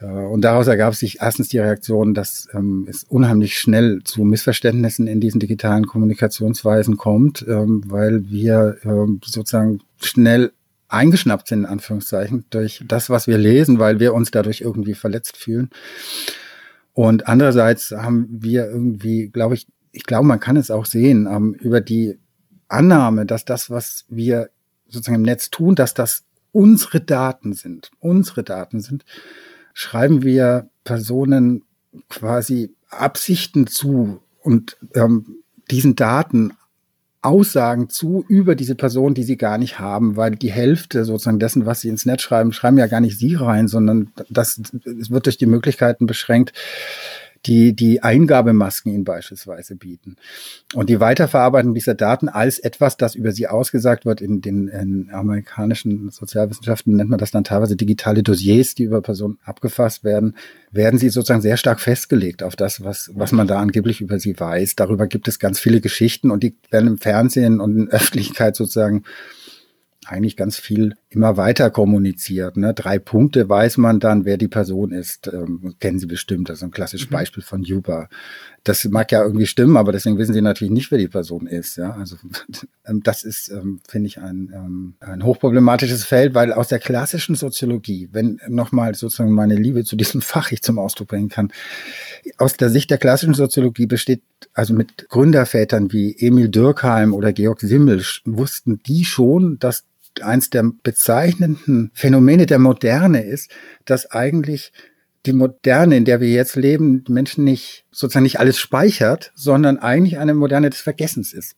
und daraus ergab sich erstens die Reaktion, dass ähm, es unheimlich schnell zu Missverständnissen in diesen digitalen Kommunikationsweisen kommt, ähm, weil wir ähm, sozusagen schnell eingeschnappt sind, in Anführungszeichen, durch das, was wir lesen, weil wir uns dadurch irgendwie verletzt fühlen. Und andererseits haben wir irgendwie, glaube ich, ich glaube, man kann es auch sehen, ähm, über die Annahme, dass das, was wir sozusagen im Netz tun, dass das unsere Daten sind, unsere Daten sind, schreiben wir Personen quasi Absichten zu und ähm, diesen Daten Aussagen zu über diese Person, die sie gar nicht haben, weil die Hälfte sozusagen dessen, was sie ins Netz schreiben, schreiben ja gar nicht sie rein, sondern das, es wird durch die Möglichkeiten beschränkt, die die Eingabemasken ihnen beispielsweise bieten. Und die Weiterverarbeitung dieser Daten als etwas, das über sie ausgesagt wird, in den in amerikanischen Sozialwissenschaften nennt man das dann teilweise digitale Dossiers, die über Personen abgefasst werden, werden sie sozusagen sehr stark festgelegt auf das, was, was man da angeblich über sie weiß. Darüber gibt es ganz viele Geschichten und die werden im Fernsehen und in Öffentlichkeit sozusagen eigentlich ganz viel immer weiter kommuniziert. Ne? Drei Punkte weiß man dann, wer die Person ist. Ähm, kennen Sie bestimmt. Das ist ein klassisches mhm. Beispiel von Uber. Das mag ja irgendwie stimmen, aber deswegen wissen Sie natürlich nicht, wer die Person ist. Ja? Also *laughs* ähm, das ist, ähm, finde ich, ein, ähm, ein hochproblematisches Feld, weil aus der klassischen Soziologie, wenn nochmal sozusagen meine Liebe zu diesem *laughs* Fach ich zum Ausdruck bringen kann, aus der Sicht der klassischen Soziologie besteht also mit Gründervätern wie Emil Dürkheim oder Georg Simmel wussten die schon, dass eins der bezeichnenden Phänomene der Moderne ist, dass eigentlich die Moderne, in der wir jetzt leben, Menschen nicht sozusagen nicht alles speichert, sondern eigentlich eine Moderne des Vergessens ist.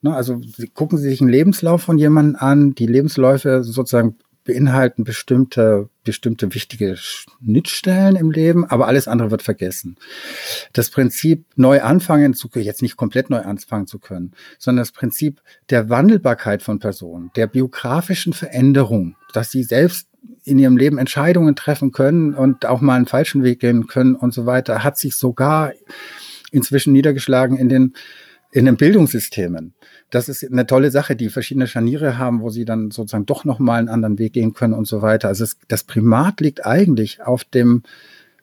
Ne, also gucken Sie sich einen Lebenslauf von jemandem an, die Lebensläufe sozusagen beinhalten bestimmte, bestimmte wichtige Schnittstellen im Leben, aber alles andere wird vergessen. Das Prinzip, neu anfangen zu können, jetzt nicht komplett neu anfangen zu können, sondern das Prinzip der Wandelbarkeit von Personen, der biografischen Veränderung, dass sie selbst in ihrem Leben Entscheidungen treffen können und auch mal einen falschen Weg gehen können und so weiter, hat sich sogar inzwischen niedergeschlagen in den in den Bildungssystemen. Das ist eine tolle Sache, die verschiedene Scharniere haben, wo sie dann sozusagen doch nochmal einen anderen Weg gehen können und so weiter. Also es, das Primat liegt eigentlich auf dem,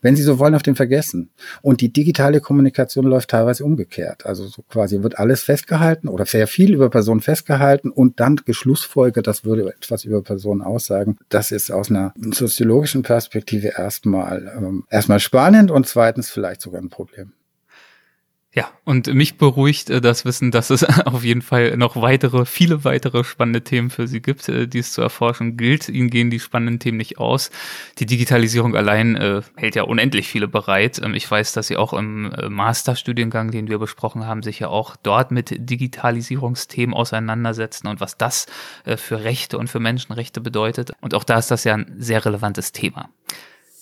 wenn Sie so wollen, auf dem Vergessen. Und die digitale Kommunikation läuft teilweise umgekehrt. Also so quasi wird alles festgehalten oder sehr viel über Personen festgehalten und dann geschlussfolgert, das würde etwas über Personen aussagen. Das ist aus einer soziologischen Perspektive erstmal, ähm, erstmal spannend und zweitens vielleicht sogar ein Problem. Ja, und mich beruhigt äh, das Wissen, dass es *laughs* auf jeden Fall noch weitere, viele weitere spannende Themen für Sie gibt, äh, die es zu erforschen gilt. Ihnen gehen die spannenden Themen nicht aus. Die Digitalisierung allein äh, hält ja unendlich viele bereit. Ähm, ich weiß, dass Sie auch im Masterstudiengang, den wir besprochen haben, sich ja auch dort mit Digitalisierungsthemen auseinandersetzen und was das für Rechte und für Menschenrechte bedeutet. Und auch da ist das ja ein sehr relevantes Thema.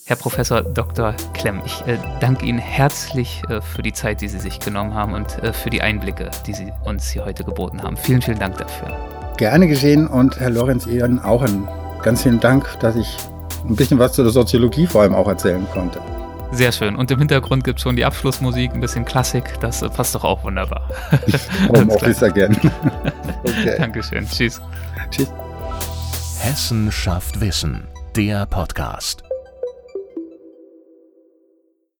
Herr Professor Dr. Klemm, ich äh, danke Ihnen herzlich äh, für die Zeit, die Sie sich genommen haben und äh, für die Einblicke, die Sie uns hier heute geboten haben. Vielen, vielen Dank dafür. Gerne geschehen und Herr Lorenz Ihnen auch einen ganz vielen Dank, dass ich ein bisschen was zu der Soziologie vor allem auch erzählen konnte. Sehr schön. Und im Hintergrund gibt es schon die Abschlussmusik, ein bisschen Klassik. Das äh, passt doch auch wunderbar. *laughs* Homeoffice again. *laughs* okay. Dankeschön. Tschüss. Tschüss. Hessen schafft Wissen. Der Podcast.